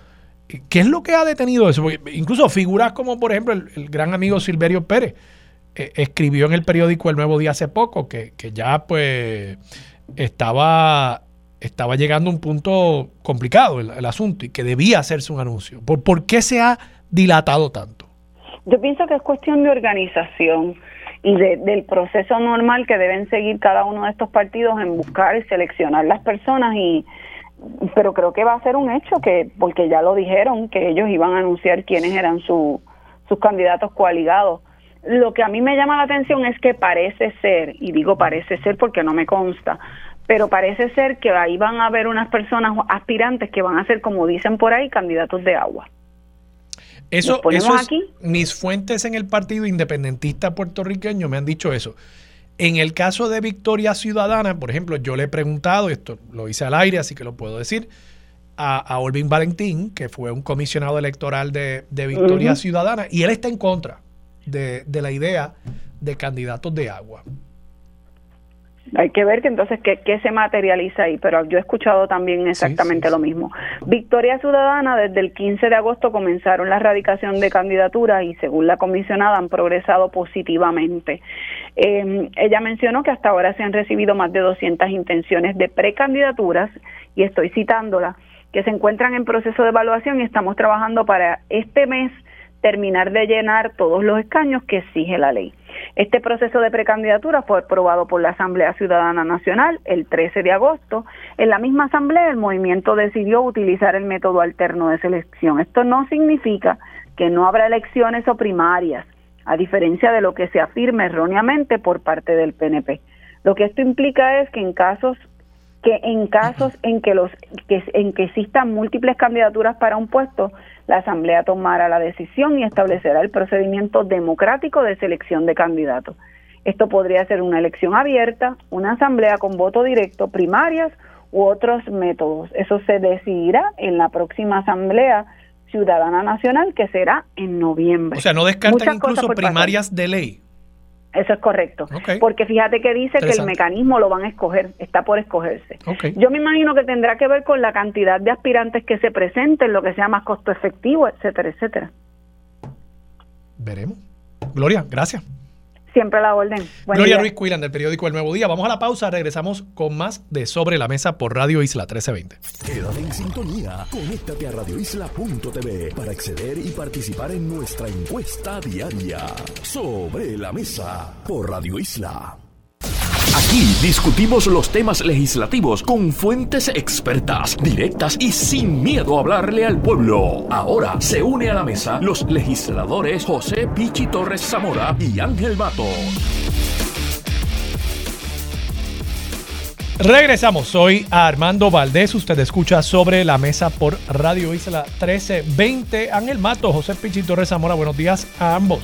¿Qué es lo que ha detenido eso? incluso figuras como, por ejemplo, el, gran amigo Silverio Pérez eh, escribió en el periódico El Nuevo Día hace poco que, que ya pues estaba estaba llegando a un punto complicado el, asunto y que debía hacerse un anuncio. ¿Por, ¿Por qué se ha dilatado tanto? Yo pienso que es cuestión de organización y del proceso normal que deben seguir cada uno de estos partidos en buscar y seleccionar las personas y pero creo que va a ser un hecho que porque ya lo dijeron que ellos iban a anunciar quiénes eran sus candidatos coaligados. Lo que a mí me llama la atención es que parece ser, y digo parece ser porque no me consta, pero parece ser que ahí van a haber unas personas aspirantes que van a ser, como dicen por ahí, candidatos de agua. Eso, eso aquí? mis fuentes en el Partido Independentista puertorriqueño me han dicho eso. En el caso de Victoria Ciudadana, por ejemplo, yo le he preguntado, esto lo hice al aire, así que lo puedo decir, a, a Olvin Valentín, que fue un comisionado electoral de, Victoria Ciudadana, y él está en contra de, de la idea de candidatos de agua. Hay que ver que entonces qué, se materializa ahí, pero yo he escuchado también exactamente lo mismo. Victoria Ciudadana, desde el 15 de agosto comenzaron la erradicación de candidaturas y según la comisionada han progresado positivamente. Eh, ella mencionó que hasta ahora se han recibido más de 200 intenciones de precandidaturas y estoy citándola, que se encuentran en proceso de evaluación y estamos trabajando para este mes terminar de llenar todos los escaños que exige la ley. Este proceso de precandidatura fue aprobado por la Asamblea Ciudadana Nacional el 13 de agosto. En la misma asamblea el movimiento decidió utilizar el método alterno de selección. Esto no significa que no habrá elecciones o primarias, a diferencia de lo que se afirma erróneamente por parte del PNP. Lo que esto implica es que en casos que en casos en que los que en que existan múltiples candidaturas para un puesto, la Asamblea tomará la decisión y establecerá el procedimiento democrático de selección de candidatos. Esto podría ser una elección abierta, una asamblea con voto directo, primarias u otros métodos. Eso se decidirá en la próxima asamblea ciudadana nacional que será en noviembre. O sea, no descartan incluso primarias de ley. Eso es correcto. Porque fíjate que dice que el mecanismo lo van a escoger, está por escogerse. Yo me imagino que tendrá que ver con la cantidad de aspirantes que se presenten, lo que sea más costo efectivo, etcétera, etcétera. Veremos. Gloria, gracias. Siempre a la orden. Gloria Ruiz Cuilan del periódico El Nuevo Día. Vamos a la pausa, regresamos con más de Sobre la Mesa por Radio Isla 1320. Quédate en sintonía, conéctate a radioisla.tv para acceder y participar en nuestra encuesta diaria. Sobre la Mesa por Radio Isla. Aquí discutimos los temas legislativos con fuentes expertas, directas y sin miedo a hablarle al pueblo. Ahora se une a la mesa los legisladores José Pichi Torres Zamora y Ángel Mato. Regresamos, soy Armando Valdés, usted escucha sobre la mesa por Radio Isla 1320. Ángel Mato, José Pichi Torres Zamora, buenos días a ambos.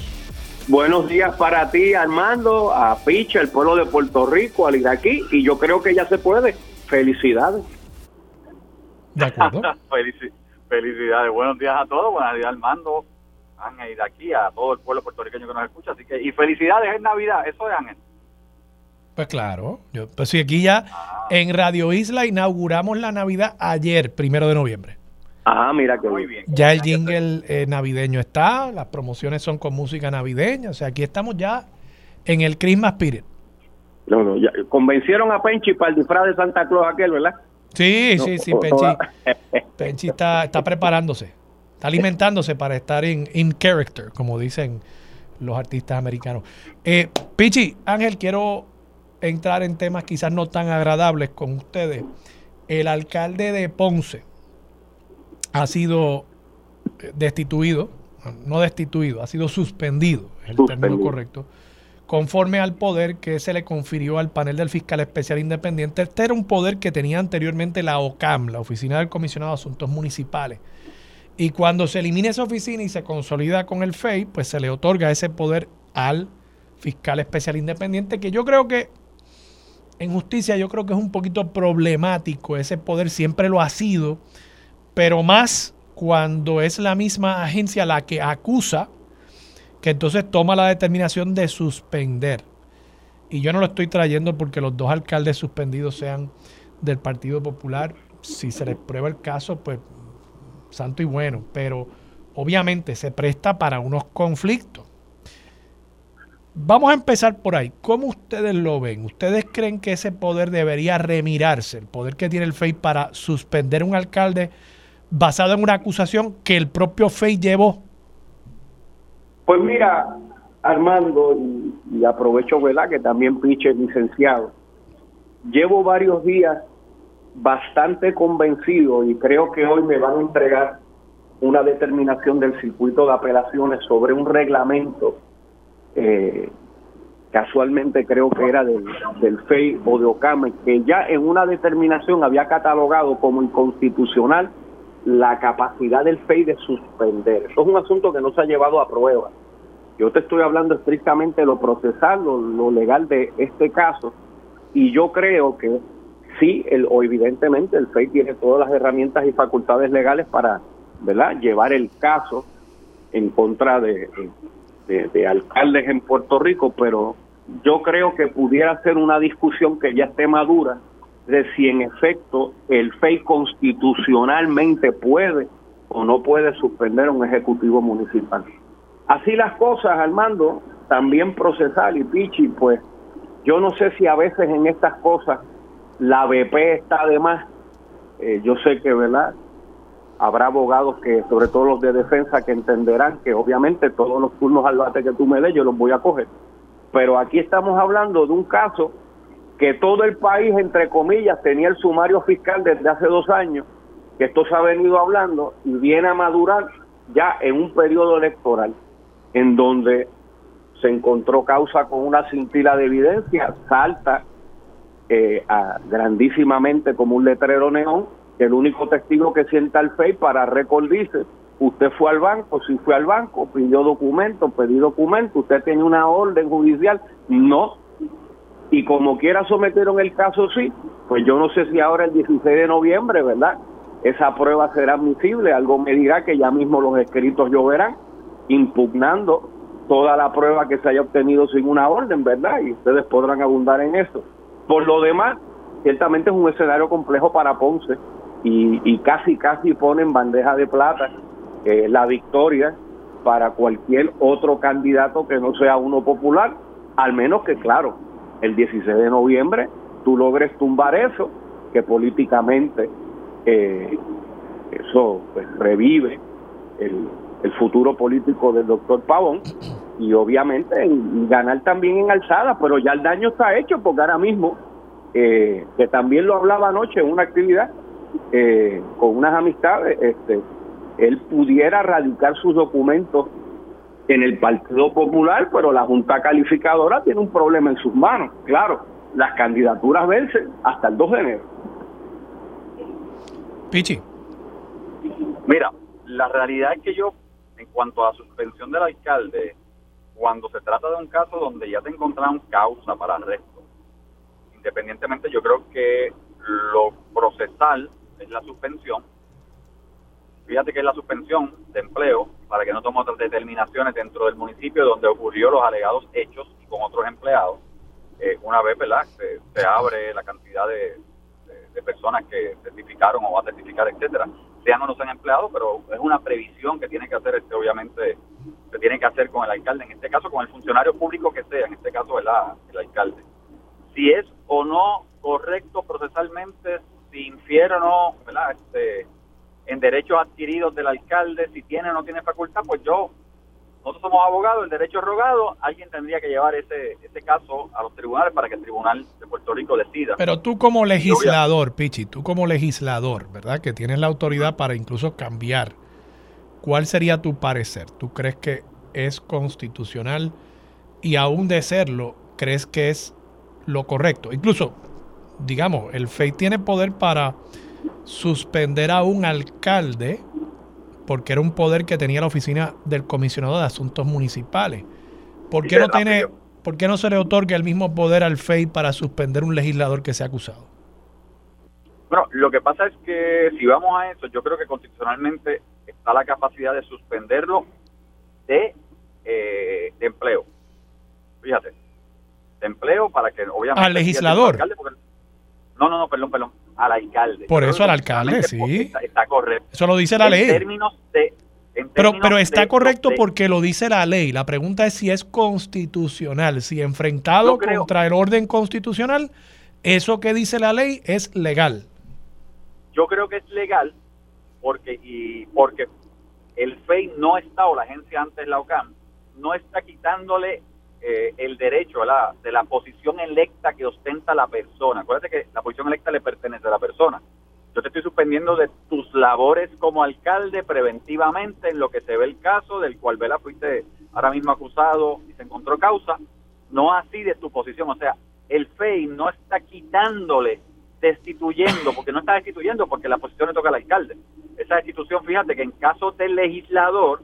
Buenos días para ti, Armando, a Picha, el pueblo de Puerto Rico, al iraquí, y yo creo que ya se puede. Felicidades. De acuerdo. Felicidades. Buenos días a todos. Buenos días, Armando, Ángel Iraquí, a todo el pueblo puertorriqueño que nos escucha. Así que, y felicidades en Navidad. Eso es Ángel. Pues claro, yo, pues sí, aquí ya ah. en Radio Isla inauguramos la Navidad ayer, primero de noviembre. Ah, mira que muy bien. Ya el jingle eh, navideño está, las promociones son con música navideña, o sea, aquí estamos ya en el Christmas Spirit. No, no, ya, convencieron a Penchi para el disfraz de Santa Claus aquel, ¿verdad? Sí, sí, sí, Penchi. Penchi está, está preparándose, está alimentándose para estar en in character, como dicen los artistas americanos. Eh, Pichi, Ángel, quiero entrar en temas quizás no tan agradables con ustedes. El alcalde de Ponce, ha sido eh, destituido, no destituido, ha sido suspendido, es el término correcto, conforme al poder que se le confirió al panel del fiscal especial independiente. Este era un poder que tenía anteriormente la OCAM, la Oficina del Comisionado de Asuntos Municipales. Y cuando se elimina esa oficina y se consolida con el FEI, pues se le otorga ese poder al fiscal especial independiente, que yo creo que en justicia yo creo que es un poquito problemático, ese poder siempre lo ha sido, pero más cuando es la misma agencia la que acusa, que entonces toma la determinación de suspender. Y yo no lo estoy trayendo porque los dos alcaldes suspendidos sean del Partido Popular. Si se les prueba el caso, pues santo y bueno, pero obviamente se presta para unos conflictos. Vamos a empezar por ahí. ¿Cómo ustedes lo ven? ¿Ustedes creen que ese poder debería remirarse, el poder que tiene el FEI para suspender un alcalde basado en una acusación que el propio FEI llevó? Pues mira, Armando, y, aprovecho, ¿verdad? Que también Piche licenciado. Llevo varios días bastante convencido y creo que hoy me van a entregar una determinación del circuito de apelaciones sobre un reglamento, eh, casualmente creo que era del, del FEI o de OCAME, que ya en una determinación había catalogado como inconstitucional la capacidad del FEI de suspender. Eso es un asunto que no se ha llevado a prueba. Yo te estoy hablando estrictamente de lo procesal, lo, legal de este caso, y yo creo que sí, el, o evidentemente el FEI tiene todas las herramientas y facultades legales para ¿verdad? llevar el caso en contra de, de alcaldes en Puerto Rico, pero yo creo que pudiera ser una discusión que ya esté madura de si en efecto el FEI constitucionalmente puede o no puede suspender un ejecutivo municipal. Así las cosas, Armando, también procesal y Pichi, pues yo no sé si a veces en estas cosas la BP está de más. Eh, yo sé que, ¿verdad? habrá abogados que, sobre todo los de defensa, que entenderán que obviamente todos los turnos al bate que tú me des yo los voy a coger. Pero aquí estamos hablando de un caso que todo el país, entre comillas, tenía el sumario fiscal desde hace dos años, que esto se ha venido hablando y viene a madurar ya en un periodo electoral, en donde se encontró causa con una cintila de evidencia, salta eh, grandísimamente como un letrero neón, el único testigo que sienta el FEI para récord dice, usted fue al banco, si fue al banco, pidió documento, pedí documento, usted tiene una orden judicial, no. Y como quiera sometieron el caso, sí, pues yo no sé si ahora el 16 de noviembre, ¿verdad? Esa prueba será admisible, algo me dirá que ya mismo los escritos lloverán, impugnando toda la prueba que se haya obtenido sin una orden, ¿verdad? Y ustedes podrán abundar en eso. Por lo demás, ciertamente es un escenario complejo para Ponce y, casi, casi ponen bandeja de plata eh, la victoria para cualquier otro candidato que no sea uno popular, al menos que, claro, el 16 de noviembre tú logres tumbar eso, que políticamente eh, eso pues, revive el, el futuro político del doctor Pavón y obviamente ganar también en alzada, pero ya el daño está hecho porque ahora mismo, eh, que también lo hablaba anoche en una actividad eh, con unas amistades, este, él pudiera radicar sus documentos en el Partido Popular, pero la Junta Calificadora tiene un problema en sus manos. Claro, las candidaturas vencen hasta el 2 de enero. Pichi. Mira, la realidad es que yo en cuanto a suspensión del alcalde, cuando se trata de un caso donde ya te encontraron causa para arresto, independientemente yo creo que lo procesal es la suspensión. Fíjate que es la suspensión de empleo para que no tome otras determinaciones dentro del municipio donde ocurrió los alegados hechos y con otros empleados. Eh, una vez, ¿verdad? Se, abre la cantidad de, personas que certificaron o va a certificar, etcétera sean o no sean empleados, pero es una previsión que tiene que hacer, este obviamente, se tiene que hacer con el alcalde, en este caso con el funcionario público que sea, en este caso el alcalde. Si es o no correcto procesalmente, si infiere o no, ¿verdad? Este, en derechos adquiridos del alcalde, si tiene o no tiene facultad, pues yo nosotros somos abogados, el derecho es rogado, alguien tendría que llevar ese, ese caso a los tribunales para que el tribunal de Puerto Rico decida. Pero tú como legislador, Pichi, tú como legislador, ¿verdad? Que tienes la autoridad para incluso cambiar, ¿cuál sería tu parecer? ¿Tú crees que es constitucional y aún de serlo, crees que es lo correcto? Incluso, digamos, el FEI tiene poder para suspender a un alcalde porque era un poder que tenía la oficina del comisionado de asuntos municipales. ¿Por qué no tiene, por qué no se le otorga el mismo poder al FEI para suspender un legislador que sea acusado? Bueno, lo que pasa es que si vamos a eso, yo creo que constitucionalmente está la capacidad de suspenderlo de, eh, empleo. Fíjate, de empleo para que obviamente... Al legislador. no, no, no, perdón, perdón al alcalde. Por eso al alcalde, sí. Está, correcto. Eso lo dice la ley. Términos de, pero, pero está correcto porque lo dice la ley. La pregunta es si es constitucional, si enfrentado contra el orden constitucional, eso que dice la ley es legal. Yo creo que es legal porque y porque el FEI no está, o la agencia antes la OCAM, no está quitándole eh, el derecho la, de la posición electa que ostenta la persona. Acuérdate que la posición electa le pertenece a la persona. Yo te estoy suspendiendo de tus labores como alcalde preventivamente en lo que se ve el caso del cual Vela fuiste ahora mismo acusado y se encontró causa, no así de tu posición. O sea, el FEI no está quitándole, destituyendo, porque no está destituyendo porque la posición le toca al alcalde. Esa destitución, fíjate que en caso del legislador,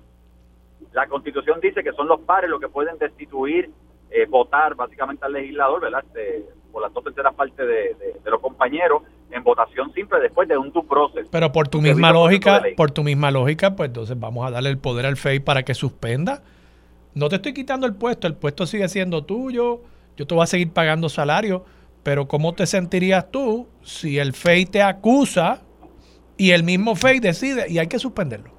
la constitución dice que son los pares los que pueden destituir, eh, votar básicamente al legislador, ¿verdad? Este, por las dos terceras partes de, los compañeros en votación simple después de un due process. Pero por tu misma lógica, por tu misma lógica, pues entonces vamos a darle el poder al FEI para que suspenda. No te estoy quitando el puesto, el puesto sigue siendo tuyo, yo te voy a seguir pagando salario, pero ¿cómo te sentirías tú si el FEI te acusa y el mismo FEI decide y hay que suspenderlo?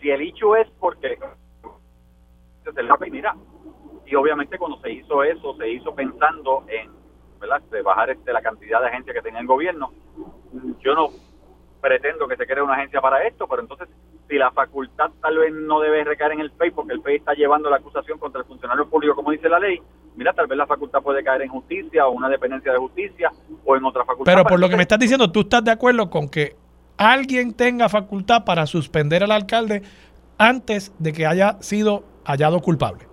Si el hecho es porque la y obviamente cuando se hizo eso, se hizo pensando en ¿verdad? De bajar este, la cantidad de agencias que tenía el gobierno. Yo no pretendo que se cree una agencia para esto, pero entonces si la facultad tal vez no debe recaer en el FEI porque el FEI está llevando la acusación contra el funcionario público como dice la ley, mira, tal vez la facultad puede caer en justicia o una dependencia de justicia o en otra facultad. Pero por lo que me estás diciendo, tú estás de acuerdo con que alguien tenga facultad para suspender al alcalde antes de que haya sido hallado culpable.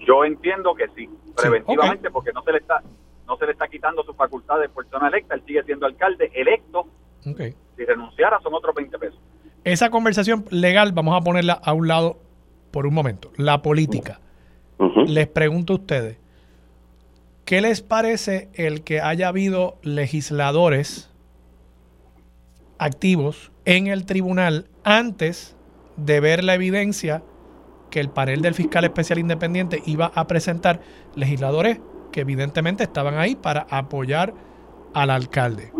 Yo entiendo que sí, preventivamente, porque no se le está no se le está quitando su facultad de persona electa, él sigue siendo alcalde electo. Si renunciara son otros 20 pesos. Esa conversación legal vamos a ponerla a un lado por un momento. La política. Les pregunto a ustedes, ¿qué les parece el que haya habido legisladores activos en el tribunal antes de ver la evidencia que el panel del fiscal especial independiente iba a presentar legisladores que evidentemente estaban ahí para apoyar al alcalde.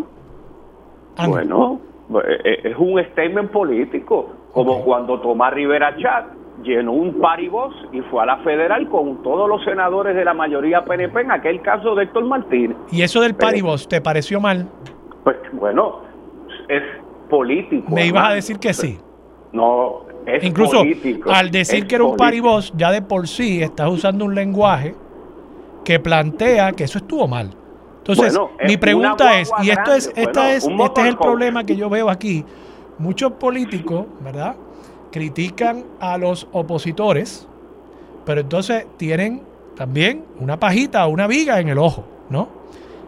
Bueno, eh, eh, es un statement político, como cuando Tomás Rivera Chat llenó un paribos y fue a la federal con todos los senadores de la mayoría PNP en aquel caso de Héctor Martínez. ¿Y eso del paribos te pareció mal? Pues bueno, es político. Me ibas a decir que sí. No, es Incluso al decir que era un paribos, ya de por sí estás usando un lenguaje que plantea que eso estuvo mal. Entonces, mi pregunta es, y esto es, esta es, este es el problema que yo veo aquí. Muchos políticos, ¿verdad? Critican a los opositores, pero entonces tienen también una pajita o una viga en el ojo, ¿no?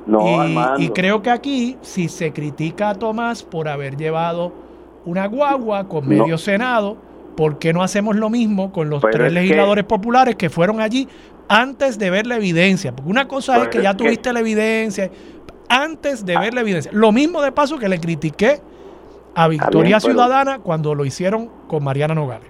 No, y, y creo que aquí, si se critica a Tomás por haber llevado una guagua con medio Senado, ¿por qué no hacemos lo mismo con los tres legisladores populares que fueron allí antes de ver la evidencia. Porque una cosa es que ya tuviste la evidencia, antes de ver la evidencia. Lo mismo de paso que le critiqué a Victoria Ciudadana cuando lo hicieron con Mariana Nogales.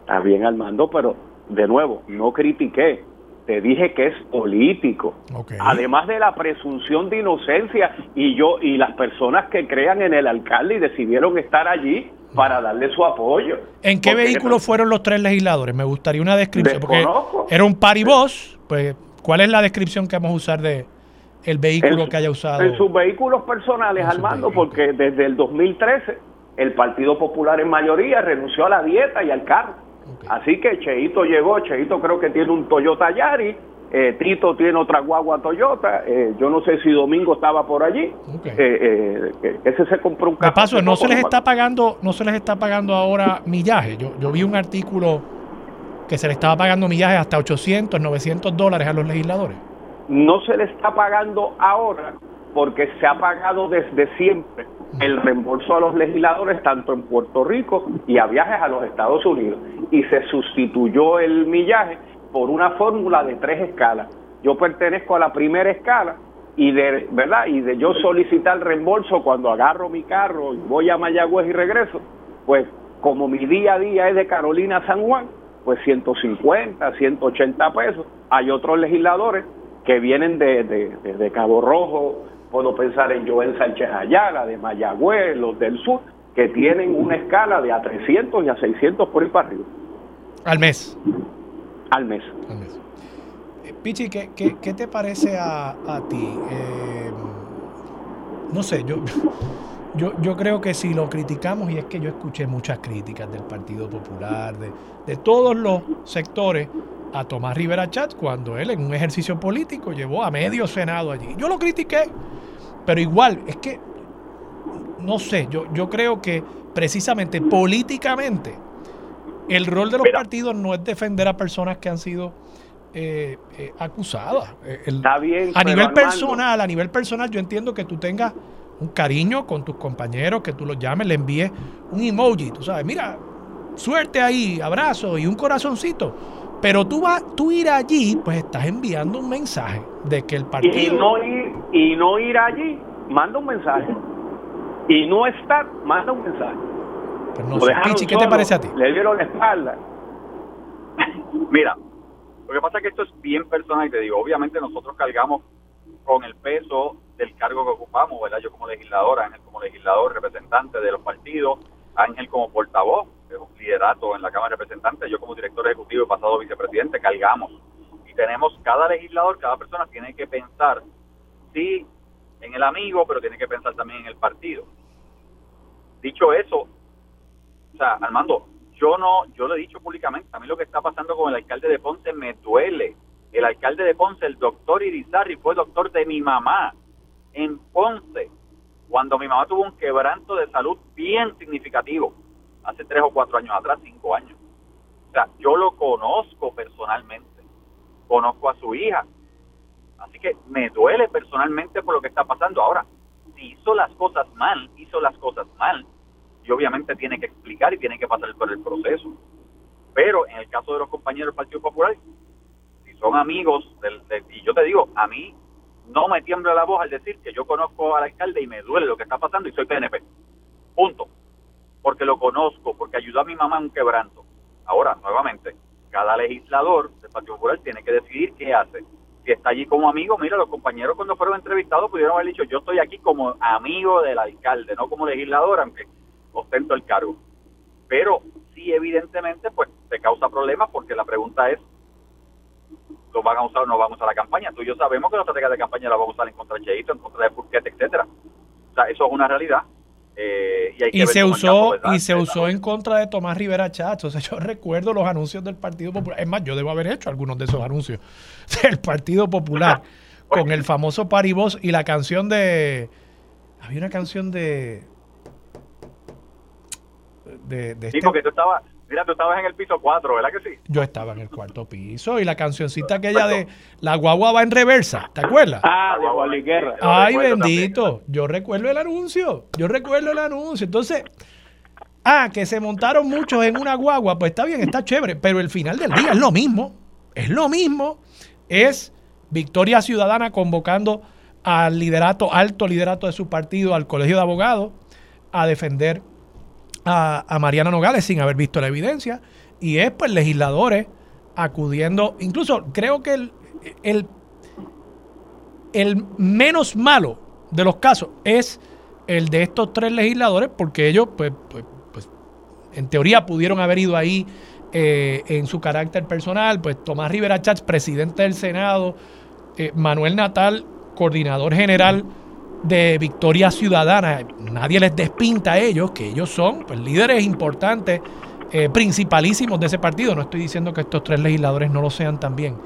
Está bien, Armando, pero de nuevo, no critiqué. Te dije que es político. Además de la presunción de inocencia y yo y las personas que crean en el alcalde y decidieron estar allí, para darle su apoyo. ¿En qué vehículo fueron los tres legisladores? Me gustaría una descripción. Porque era un paribos, pues, ¿cuál es la descripción que vamos a usar de el vehículo que haya usado? En sus vehículos personales, Armando, porque desde el 2013 el Partido Popular en mayoría renunció a la dieta y al carro. Así que Cheito llegó, Cheito creo que tiene un Toyota Yaris, eh, Tito tiene otra guagua Toyota. Eh, yo no sé si Domingo estaba por allí. Eh, ese se compró un carro. paso, no se les está pagando, no se les está pagando ahora millaje. Yo, yo vi un artículo que se le estaba pagando millaje hasta 800, 900 dólares a los legisladores. No se le está pagando ahora porque se ha pagado desde siempre el reembolso a los legisladores tanto en Puerto Rico y a viajes a los Estados Unidos y se sustituyó el millaje por una fórmula de tres escalas. Yo pertenezco a la primera escala y de verdad y de yo solicitar reembolso cuando agarro mi carro y voy a Mayagüez y regreso, pues como mi día a día es de Carolina San Juan, pues 150, 180 pesos. Hay otros legisladores que vienen de, de, Cabo Rojo, puedo pensar en Joel Sánchez Ayala, de Mayagüez, los del sur, que tienen una escala de a 300 y a 600 por ir para arriba. Al mes al mes. Eh, Pichi, ¿qué, qué, te parece a, ti? Eh, no sé, yo, yo, yo creo que si lo criticamos, y es que yo escuché muchas críticas del Partido Popular, de, de todos los sectores, a Tomás Rivera Chat cuando él en un ejercicio político llevó a medio Senado allí. Yo lo critiqué, pero igual, es que, no sé, yo, yo creo que precisamente políticamente el rol de los partidos no es defender a personas que han sido eh, eh, acusadas. Eh, Está bien. A nivel personal, a nivel personal, yo entiendo que tú tengas un cariño con tus compañeros, que tú los llames, le envíes un emoji, tú sabes, mira, suerte ahí, abrazo y un corazoncito. Pero tú vas, tú ir allí, pues estás enviando un mensaje de que el partido. Y no ir, y no ir allí, manda un mensaje. Y no estar, manda un mensaje. Pues no sé, Pichi, ¿qué te parece a ti? Le dieron la espalda. Mira, lo que pasa es que esto es bien personal y te digo, obviamente nosotros cargamos con el peso del cargo que ocupamos, ¿verdad? Yo como legislador, Ángel como legislador, representante de los partidos, Ángel como portavoz, de liderato en la Cámara de Representantes, yo como director ejecutivo y pasado vicepresidente, cargamos. Y tenemos, cada legislador, cada persona tiene que pensar, sí, en el amigo, pero tiene que pensar también en el partido. Dicho eso, o sea, Armando, yo no, yo lo he dicho públicamente, a mí lo que está pasando con el alcalde de Ponce me duele. El alcalde de Ponce, el doctor Irizarri, fue doctor de mi mamá en Ponce, cuando mi mamá tuvo un quebranto de salud bien significativo, hace tres o cuatro años atrás, cinco años. O sea, yo lo conozco personalmente, conozco a su hija, así que me duele personalmente por lo que está pasando. Ahora, si hizo las cosas mal, hizo las cosas mal, y obviamente tiene que explicar y tiene que pasar por el proceso. Pero en el caso de los compañeros del Partido Popular, si son amigos, del, y yo te digo, a mí no me tiembla la voz al decir que yo conozco al alcalde y me duele lo que está pasando y soy PNP. Punto. Porque lo conozco, porque ayudó a mi mamá en un quebranto. Ahora, nuevamente, cada legislador del Partido Popular tiene que decidir qué hace. Si está allí como amigo, mira, los compañeros cuando fueron entrevistados pudieron haber dicho, yo estoy aquí como amigo del alcalde, no como legislador, aunque ostento el cargo. Pero sí, evidentemente, pues te causa problemas porque la pregunta es, ¿lo van a usar o no van a usar la campaña? Tú y yo sabemos que la estrategia de campaña la van a usar en contra de Cheito, en contra de Furquete, etcétera. O sea, eso es una realidad. Eh, y, se usó y se usó en contra de Tomás Rivera Chacho. O sea, yo recuerdo los anuncios del Partido Popular. Es más, yo debo haber hecho algunos de esos anuncios del Partido Popular con el famoso Paribos y la canción de. Había una canción de de, sí, este porque tú estabas, mira, tú estabas en el piso 4, ¿verdad que sí? Yo estaba en el cuarto piso y la cancioncita aquella de La guagua va en reversa, ¿te acuerdas? Ah, de Guerra. Ay, bendito. Yo recuerdo el anuncio. Yo recuerdo el anuncio. Entonces, ah, que se montaron muchos en una guagua, pues está bien, está chévere, pero el final del día es lo mismo. Es lo mismo. Es Victoria Ciudadana convocando al liderato, alto liderato de su partido, al colegio de abogados, a defender a, Mariana Nogales sin haber visto la evidencia. Y es pues legisladores acudiendo, incluso creo que el, el, el menos malo de los casos es el de estos tres legisladores porque ellos pues, pues, pues en teoría pudieron haber ido ahí eh, en su carácter personal, pues Tomás Rivera Chats, presidente del Senado, eh, Manuel Natal, coordinador general de Victoria Ciudadana. Nadie les despinta a ellos que ellos son pues, líderes importantes, eh, principalísimos de ese partido. No estoy diciendo que estos tres legisladores no lo sean también.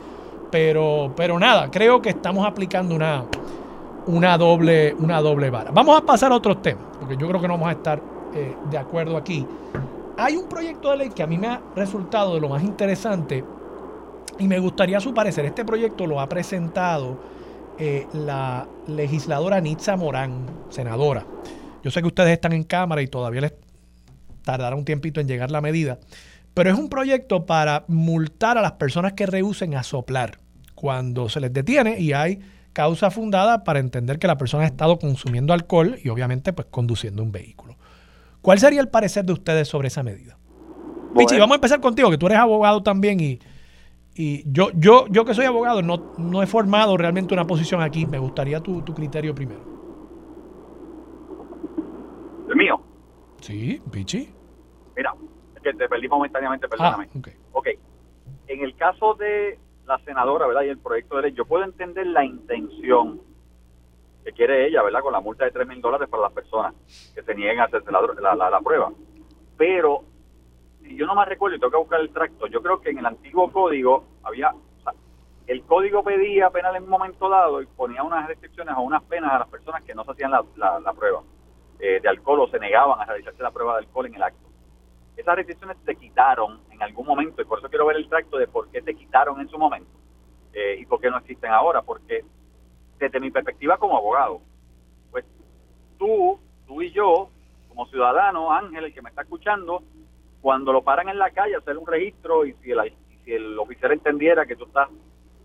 Pero, pero nada, creo que estamos aplicando una, una, doble, una doble vara. Vamos a pasar a otros temas, porque yo creo que no vamos a estar eh, de acuerdo aquí. Hay un proyecto de ley que a mí me ha resultado de lo más interesante y me gustaría su parecer. Este proyecto lo ha presentado eh, la legisladora Nitza Morán, senadora. Yo sé que ustedes están en Cámara y todavía les tardará un tiempito en llegar la medida, pero es un proyecto para multar a las personas que rehúsen a soplar cuando se les detiene y hay causa fundada para entender que la persona ha estado consumiendo alcohol y obviamente pues conduciendo un vehículo. ¿Cuál sería el parecer de ustedes sobre esa medida? Pichi, vamos a empezar contigo, que tú eres abogado también y, y yo, yo, yo que soy abogado, no, no he formado realmente una posición aquí. Me gustaría tu, tu criterio primero. ¿El mío? Sí, Pichi. Mira, que te perdí momentáneamente, perdóname. Ah, ok. En el caso de la senadora, ¿verdad? Y el proyecto de ley, yo puedo entender la intención que quiere ella, ¿verdad? Con la multa de 3 mil dólares para las personas que se nieguen a hacerse la, la, la prueba. Pero yo no me recuerdo y tengo que buscar el tracto, yo creo que en el antiguo código había, el código pedía penal en un momento dado y ponía unas restricciones o unas penas a las personas que no se hacían la, la, prueba eh, de alcohol o se negaban a realizarse la prueba de alcohol en el acto. Esas restricciones se quitaron en algún momento y por eso quiero ver el tracto de por qué se quitaron en su momento eh, y por qué no existen ahora, porque desde mi perspectiva como abogado, pues tú, tú y yo, como ciudadano, Ángel, el que me está escuchando, cuando lo paran en la calle, hacer un registro y si el, si el oficial entendiera que tú estás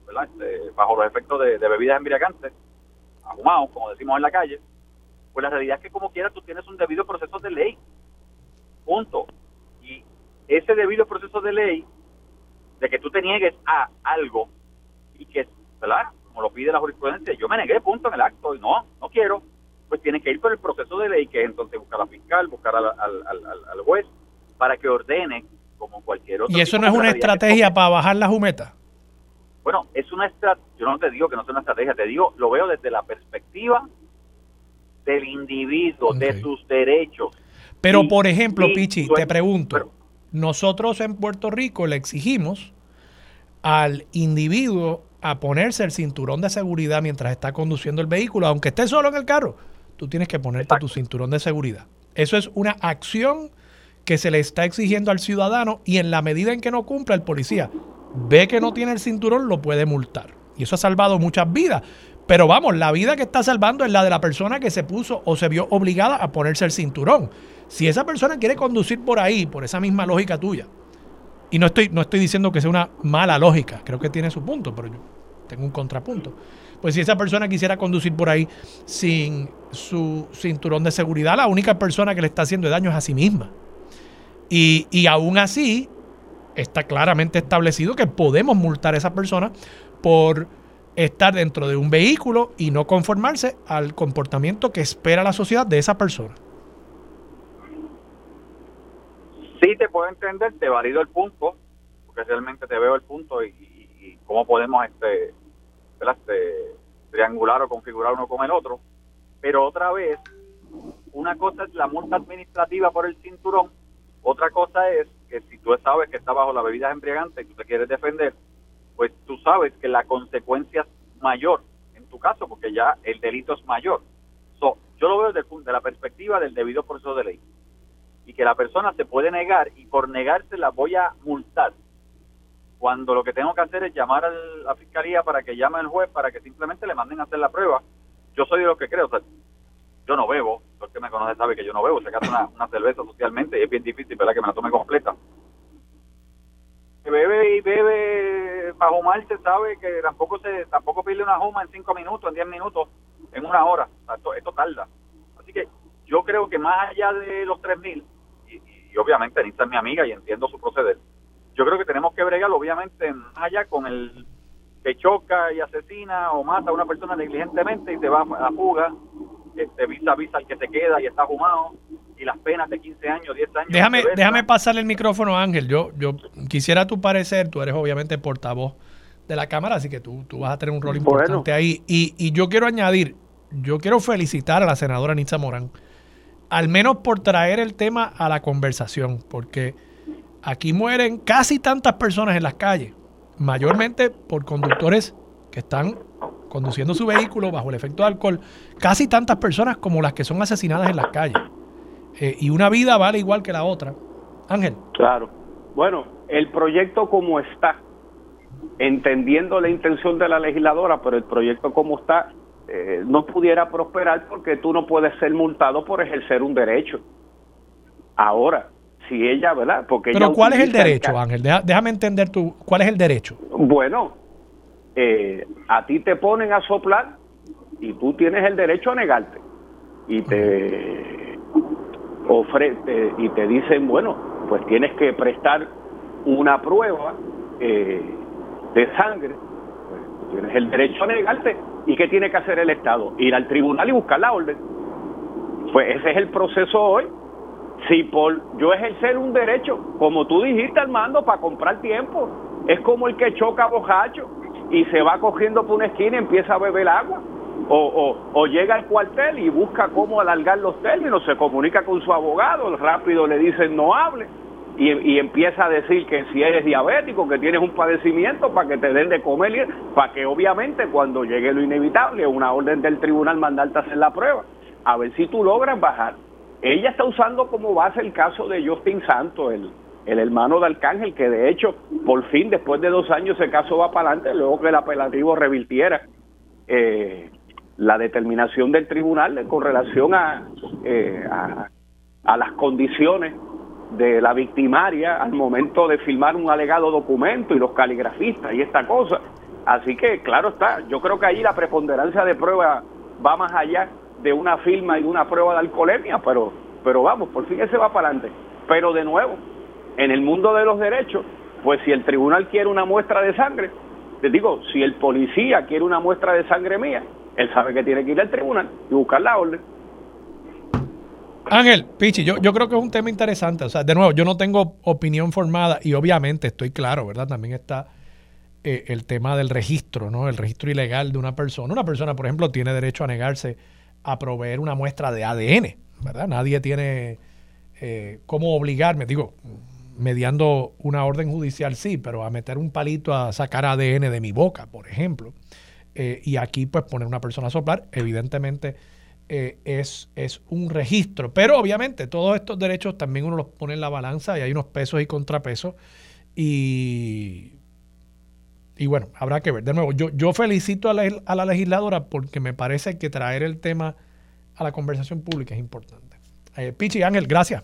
este, bajo los efectos de, bebidas embriagantes, ahumado, como decimos en la calle, pues la realidad es que como quiera tú tienes un debido proceso de ley. Punto. Y ese debido proceso de ley, de que tú te niegues a algo y que, ¿verdad? Como lo pide la jurisprudencia, yo me negué, punto, en el acto, y no, no quiero, pues tiene que ir por el proceso de ley, que es entonces buscar a fiscal, buscar al, al, al, al juez, para que ordene como cualquier otro. ¿Y eso no es una estrategia para bajar la jumeta? Bueno, es una estrategia, yo no te digo que no sea una estrategia, te digo, lo veo desde la perspectiva del individuo, de sus derechos. Pero, por ejemplo, Pichi, te pregunto, nosotros en Puerto Rico le exigimos al individuo a ponerse el cinturón de seguridad mientras está conduciendo el vehículo, aunque esté solo en el carro, tú tienes que ponerte tu cinturón de seguridad. Eso es una acción que se le está exigiendo al ciudadano y en la medida en que no cumpla el policía ve que no tiene el cinturón, lo puede multar. Y eso ha salvado muchas vidas. Pero vamos, la vida que está salvando es la de la persona que se puso o se vio obligada a ponerse el cinturón. Si esa persona quiere conducir por ahí, por esa misma lógica tuya, y no estoy, no estoy diciendo que sea una mala lógica, creo que tiene su punto, pero yo tengo un contrapunto. Pues si esa persona quisiera conducir por ahí sin su cinturón de seguridad, la única persona que le está haciendo daño es a sí misma. Y, y aún así, está claramente establecido que podemos multar a esa persona por estar dentro de un vehículo y no conformarse al comportamiento que espera la sociedad de esa persona. Sí, te puedo entender, te valido el punto, porque realmente te veo el punto y, cómo podemos este, este, triangular o configurar uno con el otro. Pero otra vez, una cosa es la multa administrativa por el cinturón, otra cosa es que si tú sabes que está bajo la bebida embriagante y tú te quieres defender, pues tú sabes que la consecuencia es mayor en tu caso, porque ya el delito es mayor. So, yo lo veo desde de la perspectiva del debido proceso de ley y que la persona se puede negar y por negarse la voy a multar. Cuando lo que tengo que hacer es llamar a la fiscalía para que llame al juez para que simplemente le manden a hacer la prueba. Yo soy de lo que creo, yo no bebo, el que me conoce sabe que yo no bebo, se una, una cerveza socialmente y es bien difícil, ¿verdad? Que me la tome completa. Que bebe y bebe bajo mal se sabe que tampoco se tampoco pide una juma en cinco minutos, en diez minutos, en una hora. esto, esto tarda. Así que yo creo que más allá de los 3.000, y, y obviamente Anita es mi amiga y entiendo su proceder, yo creo que tenemos que bregar obviamente más allá con el que choca y asesina o mata a una persona negligentemente y se va a fuga, este, visa visa al que se queda y está fumado, y las penas de 15 años, 10 años. Déjame, déjame pasarle el micrófono, Ángel. Yo, yo quisiera tu parecer, tú eres obviamente portavoz de la Cámara, así que tú, tú vas a tener un rol importante ahí. Y, y yo quiero añadir, yo quiero felicitar a la senadora Nitza Morán al menos por traer el tema a la conversación, porque aquí mueren casi tantas personas en las calles, mayormente por conductores que están conduciendo su vehículo bajo el efecto de alcohol, casi tantas personas como las que son asesinadas en las calles. Eh, y una vida vale igual que la otra. Ángel. Claro. Bueno, el proyecto como está, entendiendo la intención de la legisladora, pero el proyecto como está, eh, no pudiera prosperar porque tú no puedes ser multado por ejercer un derecho. Ahora, si ella, ¿verdad? Porque Pero ¿cuál es el derecho, Ángel? déjame entender tú, ¿cuál es el derecho? Bueno, eh, a ti te ponen a soplar y tú tienes el derecho a negarte. Y te ofrece y te dicen, bueno, pues tienes que prestar una prueba eh, de sangre. Pues, tienes el derecho a negarte ¿Y qué tiene que hacer el Estado? Ir al tribunal y buscar la orden. Pues ese es el proceso hoy. Si por yo ejercer un derecho, como tú dijiste, Armando, para comprar tiempo, es como el que choca bojacho y se va cogiendo por una esquina y empieza a beber agua. O, o, o, llega al cuartel y busca cómo alargar los términos, se comunica con su abogado, rápido le dicen no hable, y, empieza a decir que si eres diabético, que tienes un padecimiento para que te den de comer, para que obviamente cuando llegue lo inevitable, una orden del tribunal mandarte a hacer la prueba, a ver si tú logras bajar. Ella está usando como base el caso de Justin Santos, el, el hermano de Arcángel, que de hecho, por fin, después de dos años, ese caso va para adelante, luego que el apelativo revirtiera eh, la determinación del tribunal con relación a, eh, a, a las condiciones de la victimaria al momento de firmar un alegado documento y los caligrafistas y esta cosa. Así que, claro está, yo creo que ahí la preponderancia de prueba va más allá de una firma y una prueba de alcoholemia, pero, pero vamos, por fin ese va para adelante. Pero de nuevo, en el mundo de los derechos, pues si el tribunal quiere una muestra de sangre, les digo, si el policía quiere una muestra de sangre mía, él sabe que tiene que ir al tribunal y buscar la orden. Ángel, Pichi, yo, yo creo que es un tema interesante. O sea, de nuevo, yo no tengo opinión formada y obviamente estoy claro, ¿verdad? También está eh, el tema del registro, ¿no? El registro ilegal de una persona. Una persona, por ejemplo, tiene derecho a negarse a proveer una muestra de ADN, ¿verdad? Nadie tiene eh, cómo obligarme, digo, mediando una orden judicial sí, pero a meter un palito a sacar ADN de mi boca, por ejemplo. Eh, y aquí pues poner una persona a soplar, evidentemente eh, es, es un registro. Pero obviamente todos estos derechos también uno los pone en la balanza y hay unos pesos y contrapesos. Y, y bueno, habrá que ver. De nuevo, yo, yo felicito a la, a la legisladora porque me parece que traer el tema a la conversación pública es importante. Eh, Pichi Ángel, gracias.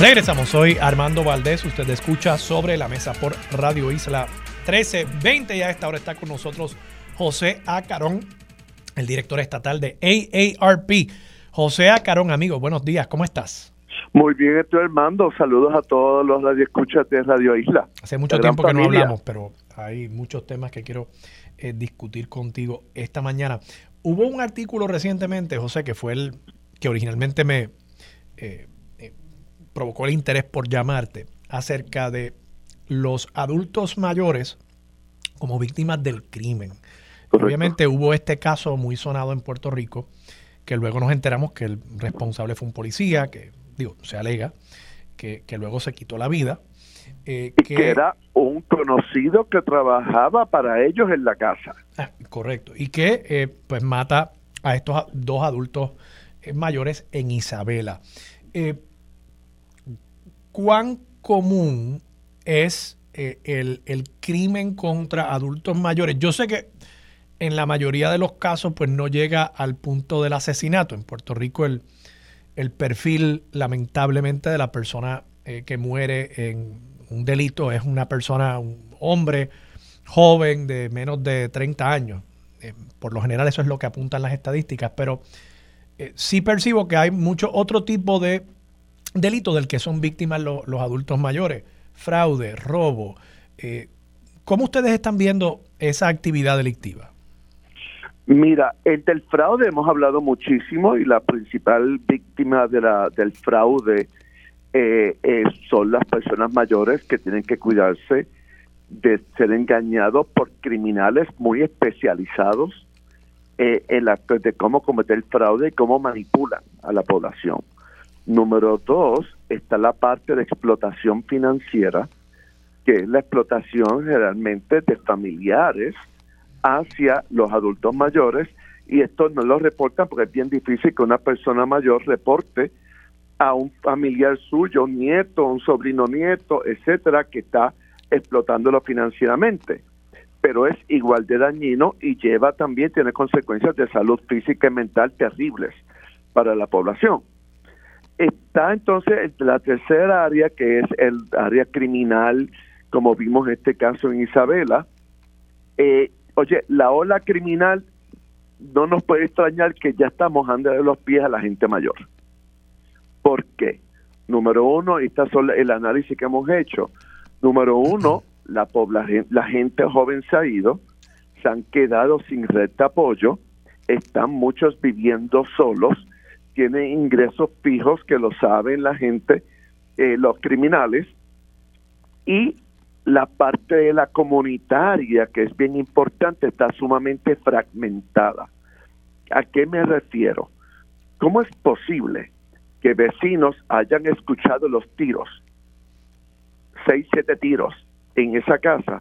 Regresamos, soy Armando Valdés, usted escucha sobre la mesa por Radio Isla 1320 y a esta hora está con nosotros José Acarón, el director estatal de AARP. José Acarón, amigo, buenos días, ¿cómo estás? Muy bien, estoy Armando. Saludos a todos los radioescuchas de Radio Isla. Hace mucho tiempo que no hablamos, pero hay muchos temas que quiero eh, discutir contigo esta mañana. Hubo un artículo recientemente, José, que fue el que originalmente me eh, provocó el interés por llamarte acerca de los adultos mayores como víctimas del crimen. Obviamente hubo este caso muy sonado en Puerto Rico, que luego nos enteramos que el responsable fue un policía, que digo, se alega, que, luego se quitó la vida. Eh, que, era un conocido que trabajaba para ellos en la casa. Ah, correcto. Y que eh, pues mata a estos dos adultos eh, mayores en Isabela. ¿Cuán común es el, el, crimen contra adultos mayores? Yo sé que en la mayoría de los casos pues no llega al punto del asesinato. En Puerto Rico el, el perfil, lamentablemente, de la persona eh, que muere en un delito es una persona, un hombre joven de menos de 30 años. Eh, por lo general eso es lo que apuntan las estadísticas, pero eh, sí percibo que hay mucho otro tipo de delitos del que son víctimas los adultos mayores. Fraude, robo. ¿Cómo ustedes están viendo esa actividad delictiva? Mira, el del fraude hemos hablado muchísimo y la principal víctima del fraude eh, eh, son las personas mayores que tienen que cuidarse de ser engañados por criminales muy especializados eh, en la, de cómo cometer fraude y cómo manipulan a la población. Número dos, está la parte de explotación financiera, que es la explotación generalmente de familiares hacia los adultos mayores y esto no lo reportan porque es bien difícil que una persona mayor reporte a un familiar suyo, nieto, un sobrino nieto, etcétera, que está explotándolo financieramente. Pero es igual de dañino y lleva también, tiene consecuencias de salud física y mental terribles para la población. Está entonces la tercera área, que es el área criminal, como vimos en este caso en Isabela, eh, Oye, la ola criminal no nos puede extrañar que ya estamos mojando de los pies a la gente mayor. ¿Por qué? Número uno, y este es el análisis que hemos hecho. Número uno, la, población, la gente joven se ha ido, se han quedado sin red de apoyo, están muchos viviendo solos, tienen ingresos fijos que lo saben la gente, eh, los criminales, y la parte de la comunitaria, que es bien importante, está sumamente fragmentada. ¿A qué me refiero? ¿Cómo es posible que vecinos hayan escuchado los tiros, seis, siete tiros en esa casa?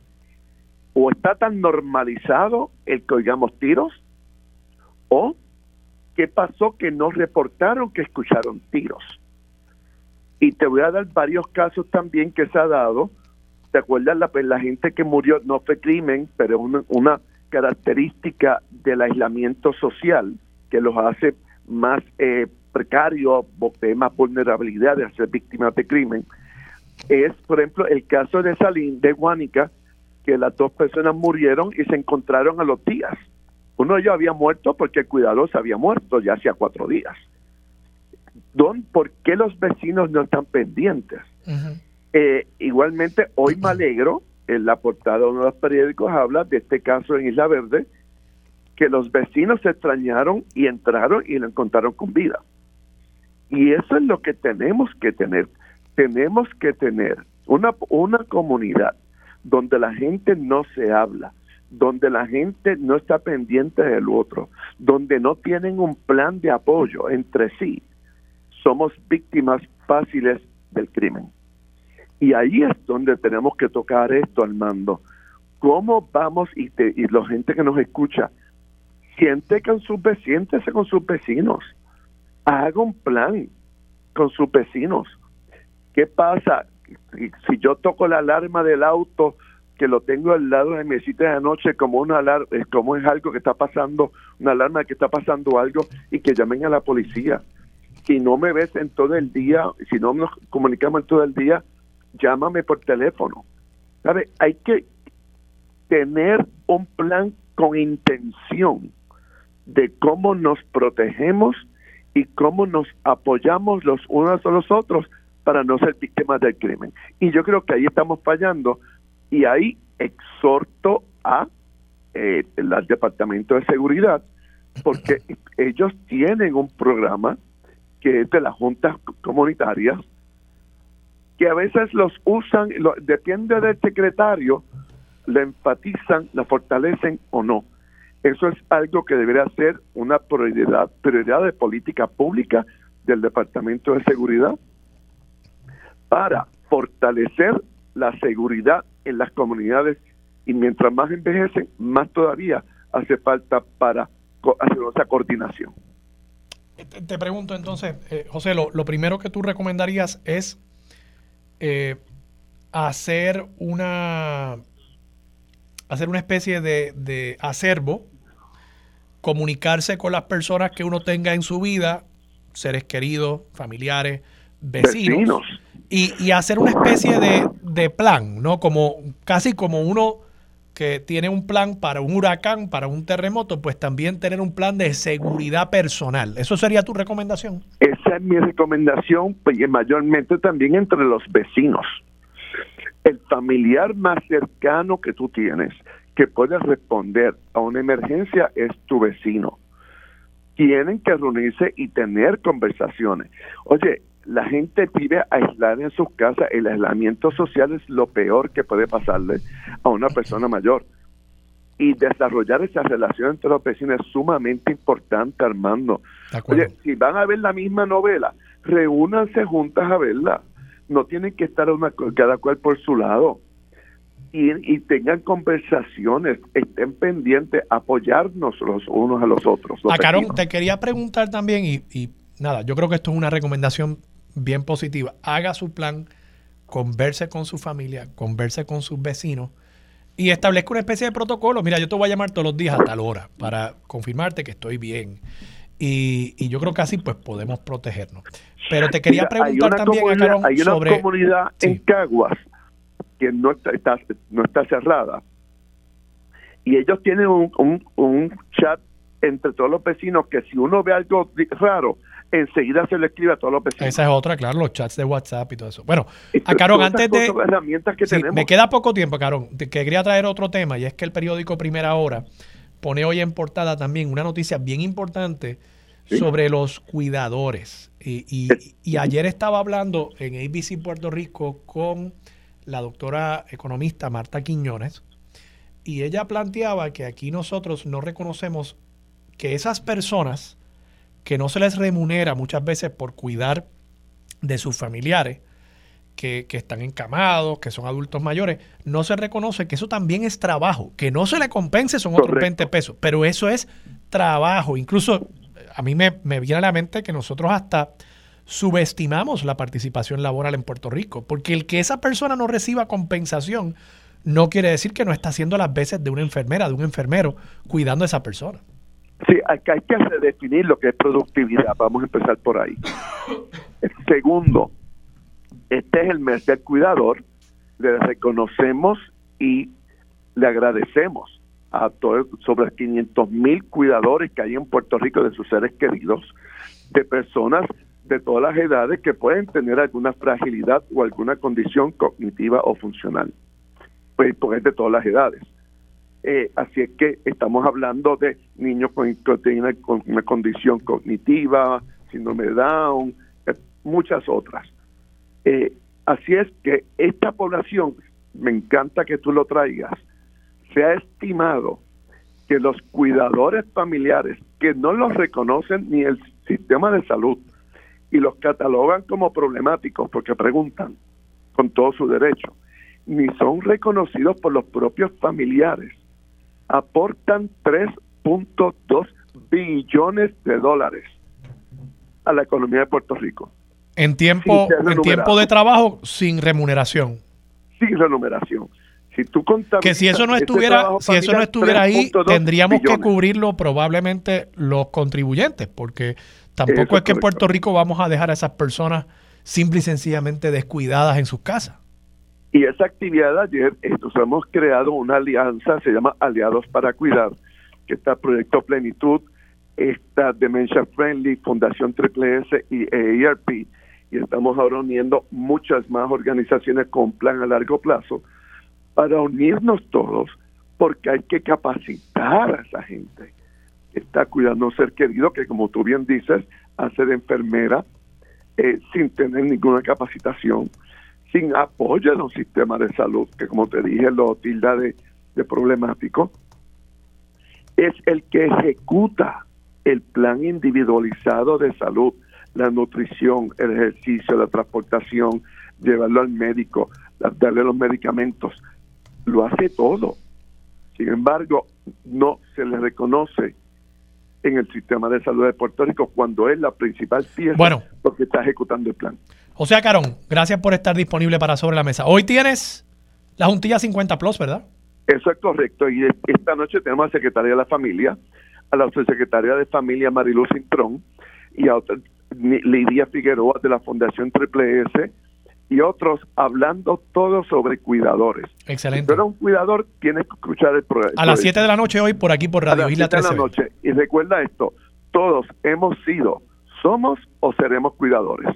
¿O está tan normalizado el que oigamos tiros? ¿O qué pasó que no reportaron que escucharon tiros? Y te voy a dar varios casos también que se ha dado ¿Te acuerdas? La, pues, la gente que murió no fue crimen, pero es una, característica del aislamiento social que los hace más eh, precarios, más vulnerabilidad de ser víctimas de crimen. Es, por ejemplo, el caso de Salín, de Guánica, que las dos personas murieron y se encontraron a los días. Uno de ellos había muerto porque el cuidador se había muerto ya hacía cuatro días. don, ¿por qué los vecinos no están pendientes? Eh, igualmente, hoy me alegro, en la portada de uno de los periódicos habla de este caso en Isla Verde, que los vecinos se extrañaron y entraron y lo encontraron con vida. Y eso es lo que tenemos que tener. Tenemos que tener una, una comunidad donde la gente no se habla, donde la gente no está pendiente del otro, donde no tienen un plan de apoyo entre sí, somos víctimas fáciles del crimen. Y ahí es donde tenemos que tocar esto, Armando. ¿Cómo vamos, y, y la gente que nos escucha, siente con sus vecinos, con sus vecinos, haga un plan con sus vecinos. ¿Qué pasa? Si yo toco la alarma del auto que lo tengo al lado de mi sitio de noche como una alarma, como es algo que está pasando, una alarma de que está pasando algo y que llamen a la policía. Si no me ves en todo el día, si no nos comunicamos en todo el día, llámame por teléfono. ¿Sabe? Hay que tener un plan con intención de cómo nos protegemos y cómo nos apoyamos los unos a los otros para no ser víctimas del crimen. Y yo creo que ahí estamos fallando y ahí exhorto a eh, el Departamento de Seguridad porque ellos tienen un programa que es de las juntas comunitarias que a veces los usan, lo, depende del secretario, le enfatizan, la fortalecen o no. Eso es algo que debería ser una prioridad, prioridad de política pública del Departamento de Seguridad para fortalecer la seguridad en las comunidades y mientras más envejecen, más todavía hace falta para hacer esa coordinación. Te, pregunto entonces, eh, José, lo, primero que tú recomendarías es eh, hacer una hacer una especie de, de, acervo, comunicarse con las personas que uno tenga en su vida, seres queridos, familiares, vecinos, Y, y, hacer una especie de, de, plan, ¿no? Como casi como uno que tiene un plan para un huracán, para un terremoto, pues también tener un plan de seguridad personal. ¿Eso sería tu recomendación? Esa es mi recomendación, pues, mayormente también entre los vecinos el familiar más cercano que tú tienes que puede responder a una emergencia es tu vecino. Tienen que reunirse y tener conversaciones. Oye, la gente vive aislada en sus casas. El aislamiento social es lo peor que puede pasarle a una persona mayor. Y desarrollar esa relación entre los vecinos es sumamente importante, Armando. Oye, si van a ver la misma novela, reúnanse juntas a verla no tienen que estar una, cada cual por su lado. Y, tengan conversaciones, estén pendientes, apoyarnos los unos a los otros. a Carón, te quería preguntar también, y, nada, yo creo que esto es una recomendación bien positiva. Haga su plan, converse con su familia, converse con sus vecinos y establezca una especie de protocolo. Mira, yo te voy a llamar todos los días a tal hora para confirmarte que estoy bien. Y, yo creo que así pues podemos protegernos. Pero te quería preguntar también, hay una comunidad en Caguas que no está, no está cerrada y ellos tienen un, un, chat entre todos los vecinos que si uno ve algo raro, enseguida se le escribe a todos los vecinos. Esa es otra, claro, los chats de WhatsApp y todo eso. Bueno, a Carón, antes de... Herramientas que tenemos. Me queda poco tiempo, Carón, que quería traer otro tema y es que el periódico Primera Hora pone hoy en portada también una noticia bien importante sobre los cuidadores. Y, ayer estaba hablando en ABC Puerto Rico con la doctora economista Marta Quiñones y ella planteaba que aquí nosotros no reconocemos que esas personas que no se les remunera muchas veces por cuidar de sus familiares, que, están encamados, que son adultos mayores, no se reconoce que eso también es trabajo. Que no se le compense son otros 20 pesos, pero eso es trabajo. Incluso a mí me, viene a la mente que nosotros hasta subestimamos la participación laboral en Puerto Rico, porque el que esa persona no reciba compensación no quiere decir que no está haciendo las veces de una enfermera, de un enfermero, cuidando a esa persona. Sí, hay que, hay que redefinir lo que es productividad. Vamos a empezar por ahí. Segundo, este es el mes del cuidador, le reconocemos y le agradecemos a todos sobre 500 mil cuidadores que hay en Puerto Rico de sus seres queridos, de personas de todas las edades que pueden tener alguna fragilidad o alguna condición cognitiva o funcional. Pues, pues de todas las edades. Eh, así es que estamos hablando de niños con, con una condición cognitiva, síndrome de Down, eh, muchas otras. Eh, así es que esta población, me encanta que tú lo traigas, se ha estimado que los cuidadores familiares que no los reconocen ni el sistema de salud y los catalogan como problemáticos porque preguntan con todo su derecho, ni son reconocidos por los propios familiares, aportan 3.2 billones de dólares a la economía de Puerto Rico. En tiempo, en tiempo de trabajo sin remuneración. Sin remuneración. Si tú que si eso no estuviera, si eso no estuviera ahí, tendríamos que cubrirlo probablemente los contribuyentes, porque tampoco es que en Puerto Rico vamos a dejar a esas personas simple y sencillamente descuidadas en sus casas. Y esa actividad de ayer, estos hemos creado una alianza, se llama Aliados para Cuidar, que está Proyecto Plenitud, está Dementia Friendly, Fundación Triple S y EIRP, y estamos ahora uniendo muchas más organizaciones con plan a largo plazo para unirnos todos, porque hay que capacitar a esa gente que está cuidando a un ser querido que, como tú bien dices, hace de enfermera eh, sin tener ninguna capacitación, sin apoyo en un sistema de salud, que como te dije lo tilda de, de problemático, es el que ejecuta el plan individualizado de salud, la nutrición, el ejercicio, la transportación, llevarlo al médico, darle los medicamentos lo hace todo. Sin embargo, no se le reconoce en el sistema de salud de Puerto Rico cuando es la principal pieza bueno, porque está ejecutando el plan. José Carón, gracias por estar disponible para Sobre la Mesa. Hoy tienes la Juntilla 50 Plus, ¿verdad? Eso es correcto. Y esta noche tenemos a la Secretaria de la Familia, a la Secretaria de Familia Mariluz Cintrón y a otra, Lidia Figueroa de la Fundación Triple S y otros hablando todo sobre cuidadores. Excelente. Si un cuidador, tienes que escuchar el programa. A las 7 de la noche hoy por aquí por Radio Isla 13. de la noche. Y recuerda esto, todos hemos sido, somos o seremos cuidadores.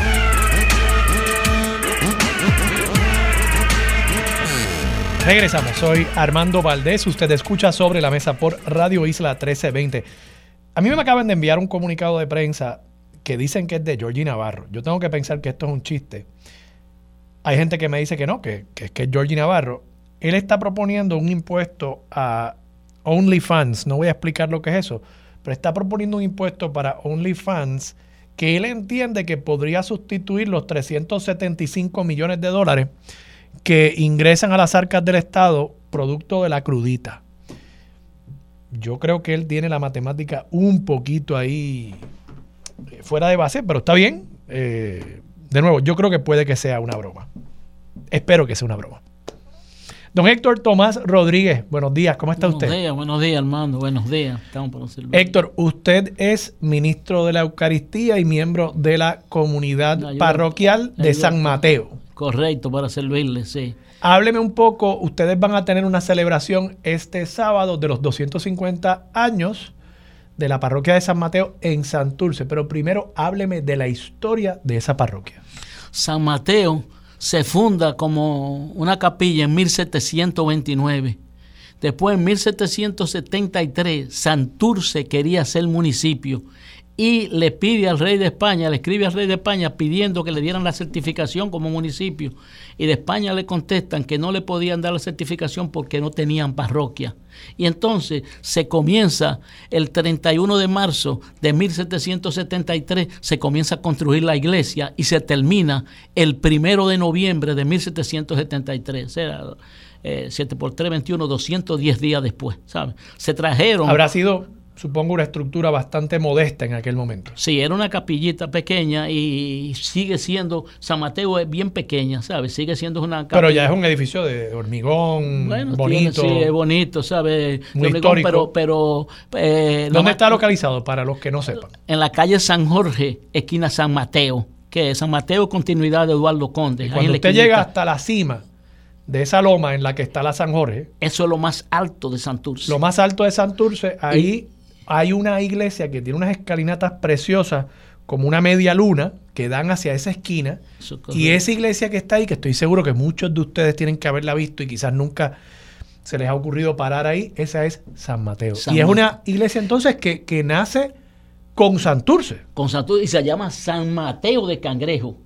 Regresamos, soy Armando Valdés, usted escucha sobre la mesa por Radio Isla 1320. A mí me acaban de enviar un comunicado de prensa que dicen que es de Georgie Navarro. Yo tengo que pensar que esto es un chiste hay gente que me dice que no, que, que, que es Georgie Navarro. Él está proponiendo un impuesto a OnlyFans. No voy a explicar lo que es eso, pero está proponiendo un impuesto para OnlyFans que él entiende que podría sustituir los 375 millones de dólares que ingresan a las arcas del Estado producto de la crudita. Yo creo que él tiene la matemática un poquito ahí eh, fuera de base, pero está bien. Eh, de nuevo, yo creo que puede que sea una broma. Espero que sea una broma. Don Héctor Tomás Rodríguez, buenos días, ¿cómo está usted? Buenos días, buenos días, Armando, buenos días. Héctor, usted es ministro de la Eucaristía y miembro de la comunidad parroquial de San Mateo. Correcto, para servirle, sí. Hábleme un poco, ustedes van a tener una celebración este sábado de los 250 años de la parroquia de San Mateo en Santurce, pero primero hábleme de la historia de esa parroquia. San Mateo se funda como una capilla en 1729. Después, en 1773, Santurce quería ser municipio y le pide al rey de España, le escribe al rey de España pidiendo que le dieran la certificación como municipio. Y de España le contestan que no le podían dar la certificación porque no tenían parroquia. Y entonces se comienza el 31 de marzo de 1773, se comienza a construir la iglesia y se termina el primero de noviembre de 1773. O sea, 7 por 3, 21, 210 días después, ¿sabes? Se trajeron... Habrá sido supongo, una estructura bastante modesta en aquel momento. Sí, era una capillita pequeña y sigue siendo, San Mateo es bien pequeña, ¿sabes? Sigue siendo una capilla. Pero ya es un edificio de hormigón, bonito. sí, es bonito, ¿sabes? Muy histórico. Pero, pero eh, ¿Dónde está localizado para los que no sepan? En la calle San Jorge, esquina San Mateo, que es San Mateo, continuidad de Eduardo Conde. cuando usted llega hasta la cima de esa loma en la que está la San Jorge. Eso es lo más alto de Santurce. Lo más alto de Santurce, ahí hay una iglesia que tiene unas escalinatas preciosas como una media luna que dan hacia esa esquina. Y esa iglesia que está ahí, que estoy seguro que muchos de ustedes tienen que haberla visto y quizás nunca se les ha ocurrido parar ahí, esa es San Mateo. y es una iglesia entonces que, que nace con Santurce. Con Santurce y se llama San Mateo de Cangrejo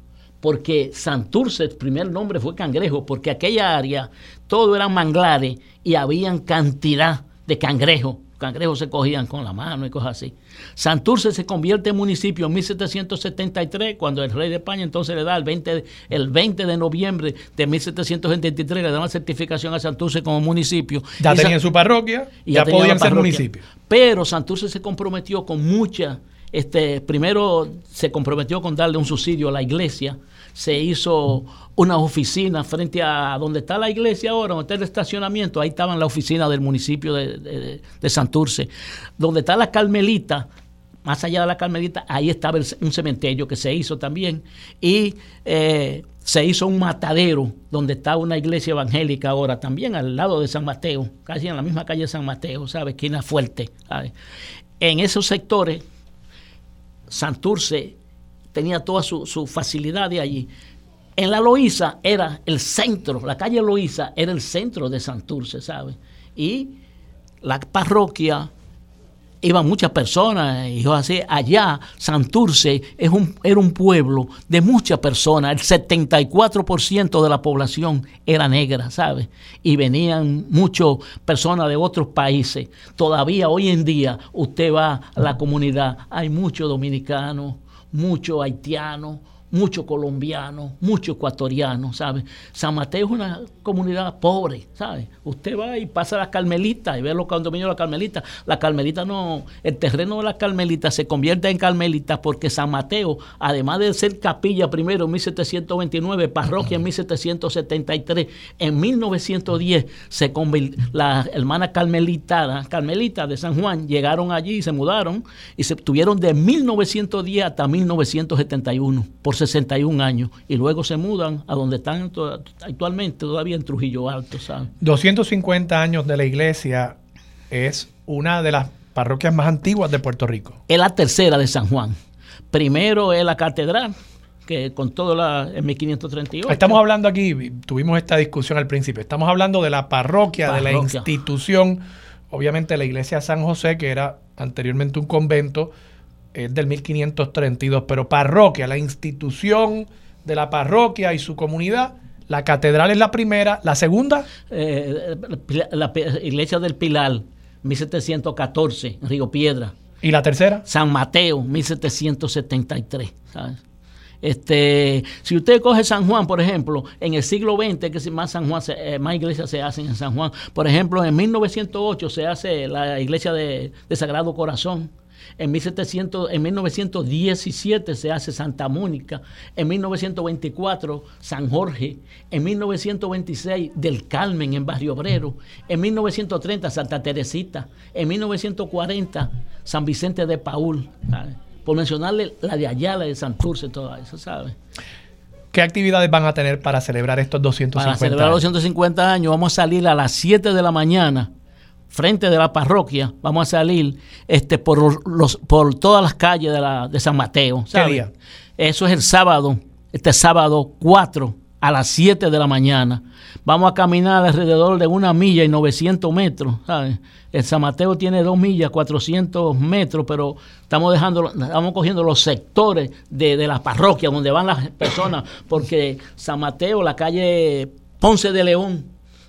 porque Santurce, el primer nombre fue Cangrejo, porque aquella área todo eran manglares y habían cantidad de cangrejos. Cangrejos se cogían con la mano y cosas así. Santurce se convierte en municipio en 1773, cuando el rey de España entonces le da el 20, el 20 de noviembre de 1773, le da la certificación a Santurce como municipio. Ya tenían su parroquia, y ya, podían ser municipio. Pero Santurce se comprometió con mucha, este, primero se comprometió con darle un subsidio a la iglesia, se hizo una oficina frente a donde está la iglesia ahora, donde está el estacionamiento, ahí estaban la oficina del municipio de, Santurce, donde está la Carmelita, más allá de la Carmelita, ahí estaba un cementerio que se hizo también, y eh, se hizo un matadero donde está una iglesia evangélica ahora, también al lado de San Mateo, casi en la misma calle de San Mateo, ¿sabes? Esquina fuerte. En esos sectores, Santurce tenía toda su, facilidad de allí. En la Loíza era el centro, la calle Loíza era el centro de Santurce, ¿sabes? Y la parroquia iban muchas personas, y yo así, allá Santurce es un, era un pueblo de muchas personas, el 74% de la población era negra, ¿sabes? Y venían muchas personas de otros países. Todavía hoy en día usted va a la comunidad, hay muchos dominicanos, muchos haitianos, muchos colombianos, muchos ecuatorianos, ¿sabe? San Mateo es una comunidad pobre, ¿sabe? Usted va y pasa a las Carmelitas y ve los condominios de la Carmelita. La Carmelita no, el terreno de la Carmelita se convierte en Carmelita porque San Mateo, además de ser capilla primero en 1729, parroquia en 1773, en 1910 se la hermana Carmelita, Carmelita de San Juan, llegaron allí y se mudaron y se tuvieron de 1910 hasta 1971 por 61 años y luego se mudan a donde están actualmente, todavía en Trujillo Alto. 250 años de la iglesia es una de las parroquias más antiguas de Puerto Rico. Es la tercera de San Juan. Primero es la catedral, que con todo la, en 1538. Estamos hablando aquí, tuvimos esta discusión al principio, estamos hablando de la parroquia, de la institución, obviamente la iglesia San José, que era anteriormente un convento, es del 1532, pero parroquia, la institución de la parroquia y su comunidad, la catedral es la primera, la segunda. Eh, la, iglesia del Pilar, 1714, en Río Piedra. ¿Y la tercera? San Mateo, 1773. Este, si usted coge San Juan, por ejemplo, en el siglo XX, que más San Juan, eh, más iglesias se hacen en San Juan. Por ejemplo, en 1908 se hace la iglesia de Sagrado Corazón. En, 1700, en 1917 se hace Santa Mónica. En 1924 San Jorge. En 1926 Del Carmen en Barrio Obrero. En 1930 Santa Teresita. En 1940 San Vicente de Paul. Por mencionarle la de Ayala, de Santurce, todo eso, ¿sabe? ¿Qué actividades van a tener para celebrar estos 250 Para celebrar los 250 años vamos a salir a las 7 de la mañana frente de la parroquia, vamos a salir este, por, los, por todas las calles de, la, de San Mateo. Eso es el sábado, este sábado 4 a las 7 de la mañana. Vamos a caminar alrededor de una milla y 900 metros. El San Mateo tiene dos millas, 400 metros, pero estamos dejando, estamos cogiendo los sectores de, de la parroquia donde van las personas, porque San Mateo, la calle Ponce de León,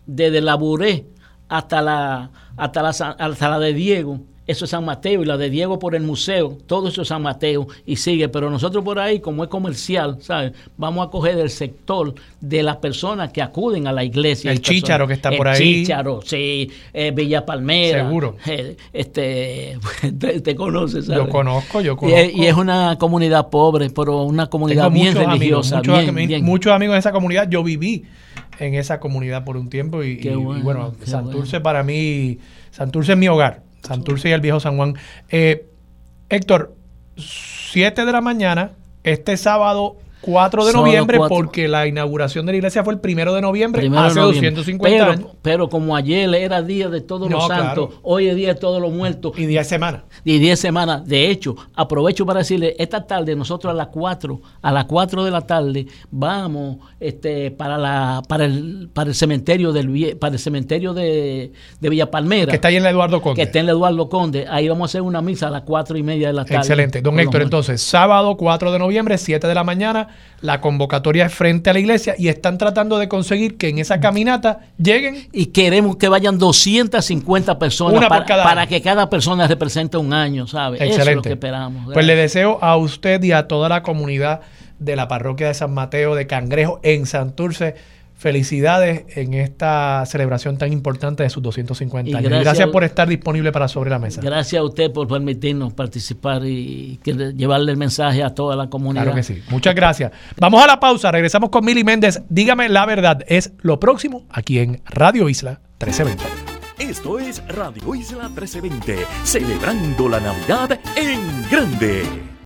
desde la Buré hasta la, hasta la, hasta la de Diego, eso es San Mateo, y la de Diego por el museo, todo eso es San Mateo, y sigue. Pero nosotros por ahí, como es comercial, ¿sabes? Vamos a coger el sector de las personas que acuden a la iglesia. El Chícharo que está por ahí. El Chícharo, sí, eh, Villa Palmera. Seguro. Eh, este, te, conoces, ¿sabes? Yo conozco, yo conozco. Y, es una comunidad pobre, pero una comunidad bien religiosa. muchos, muchos amigos de esa comunidad. Yo viví en esa comunidad por un tiempo y, bueno, Santurce para mí, Santurce es mi hogar, Santurce y el viejo San Juan. Eh, Héctor, 7 de la mañana, este sábado 4 de noviembre, porque la inauguración de la iglesia fue el primero de noviembre, hace 250 pero, años. Pero como ayer era día de todos los santos, hoy es día de todos los muertos. Y 10 semanas. Y 10 semanas. De hecho, aprovecho para decirle, esta tarde nosotros a las 4, a las 4 de la tarde, vamos este, para la para el para el cementerio del para el cementerio de, de Villa Palmera. Que está ahí en la Eduardo Conde. Que está en la Eduardo Conde. Ahí vamos a hacer una misa a las 4 y media de la tarde. Excelente. Don Héctor, entonces, sábado 4 de noviembre, 7 de la mañana la convocatoria es frente a la iglesia y están tratando de conseguir que en esa caminata lleguen. Y queremos que vayan 250 personas para, que cada persona represente un año, ¿sabes? Excelente. Eso es lo que esperamos. Pues le deseo a usted y a toda la comunidad de la parroquia de San Mateo de Cangrejo en Santurce Felicidades en esta celebración tan importante de sus 250 años. Gracias, por estar disponible para Sobre la Mesa. Gracias a usted por permitirnos participar y llevarle el mensaje a toda la comunidad. Claro que sí. Muchas gracias. Vamos a la pausa. Regresamos con Mili Méndez. Dígame la verdad. Es lo próximo aquí en Radio Isla 1320. Esto es Radio Isla 1320, celebrando la Navidad en grande.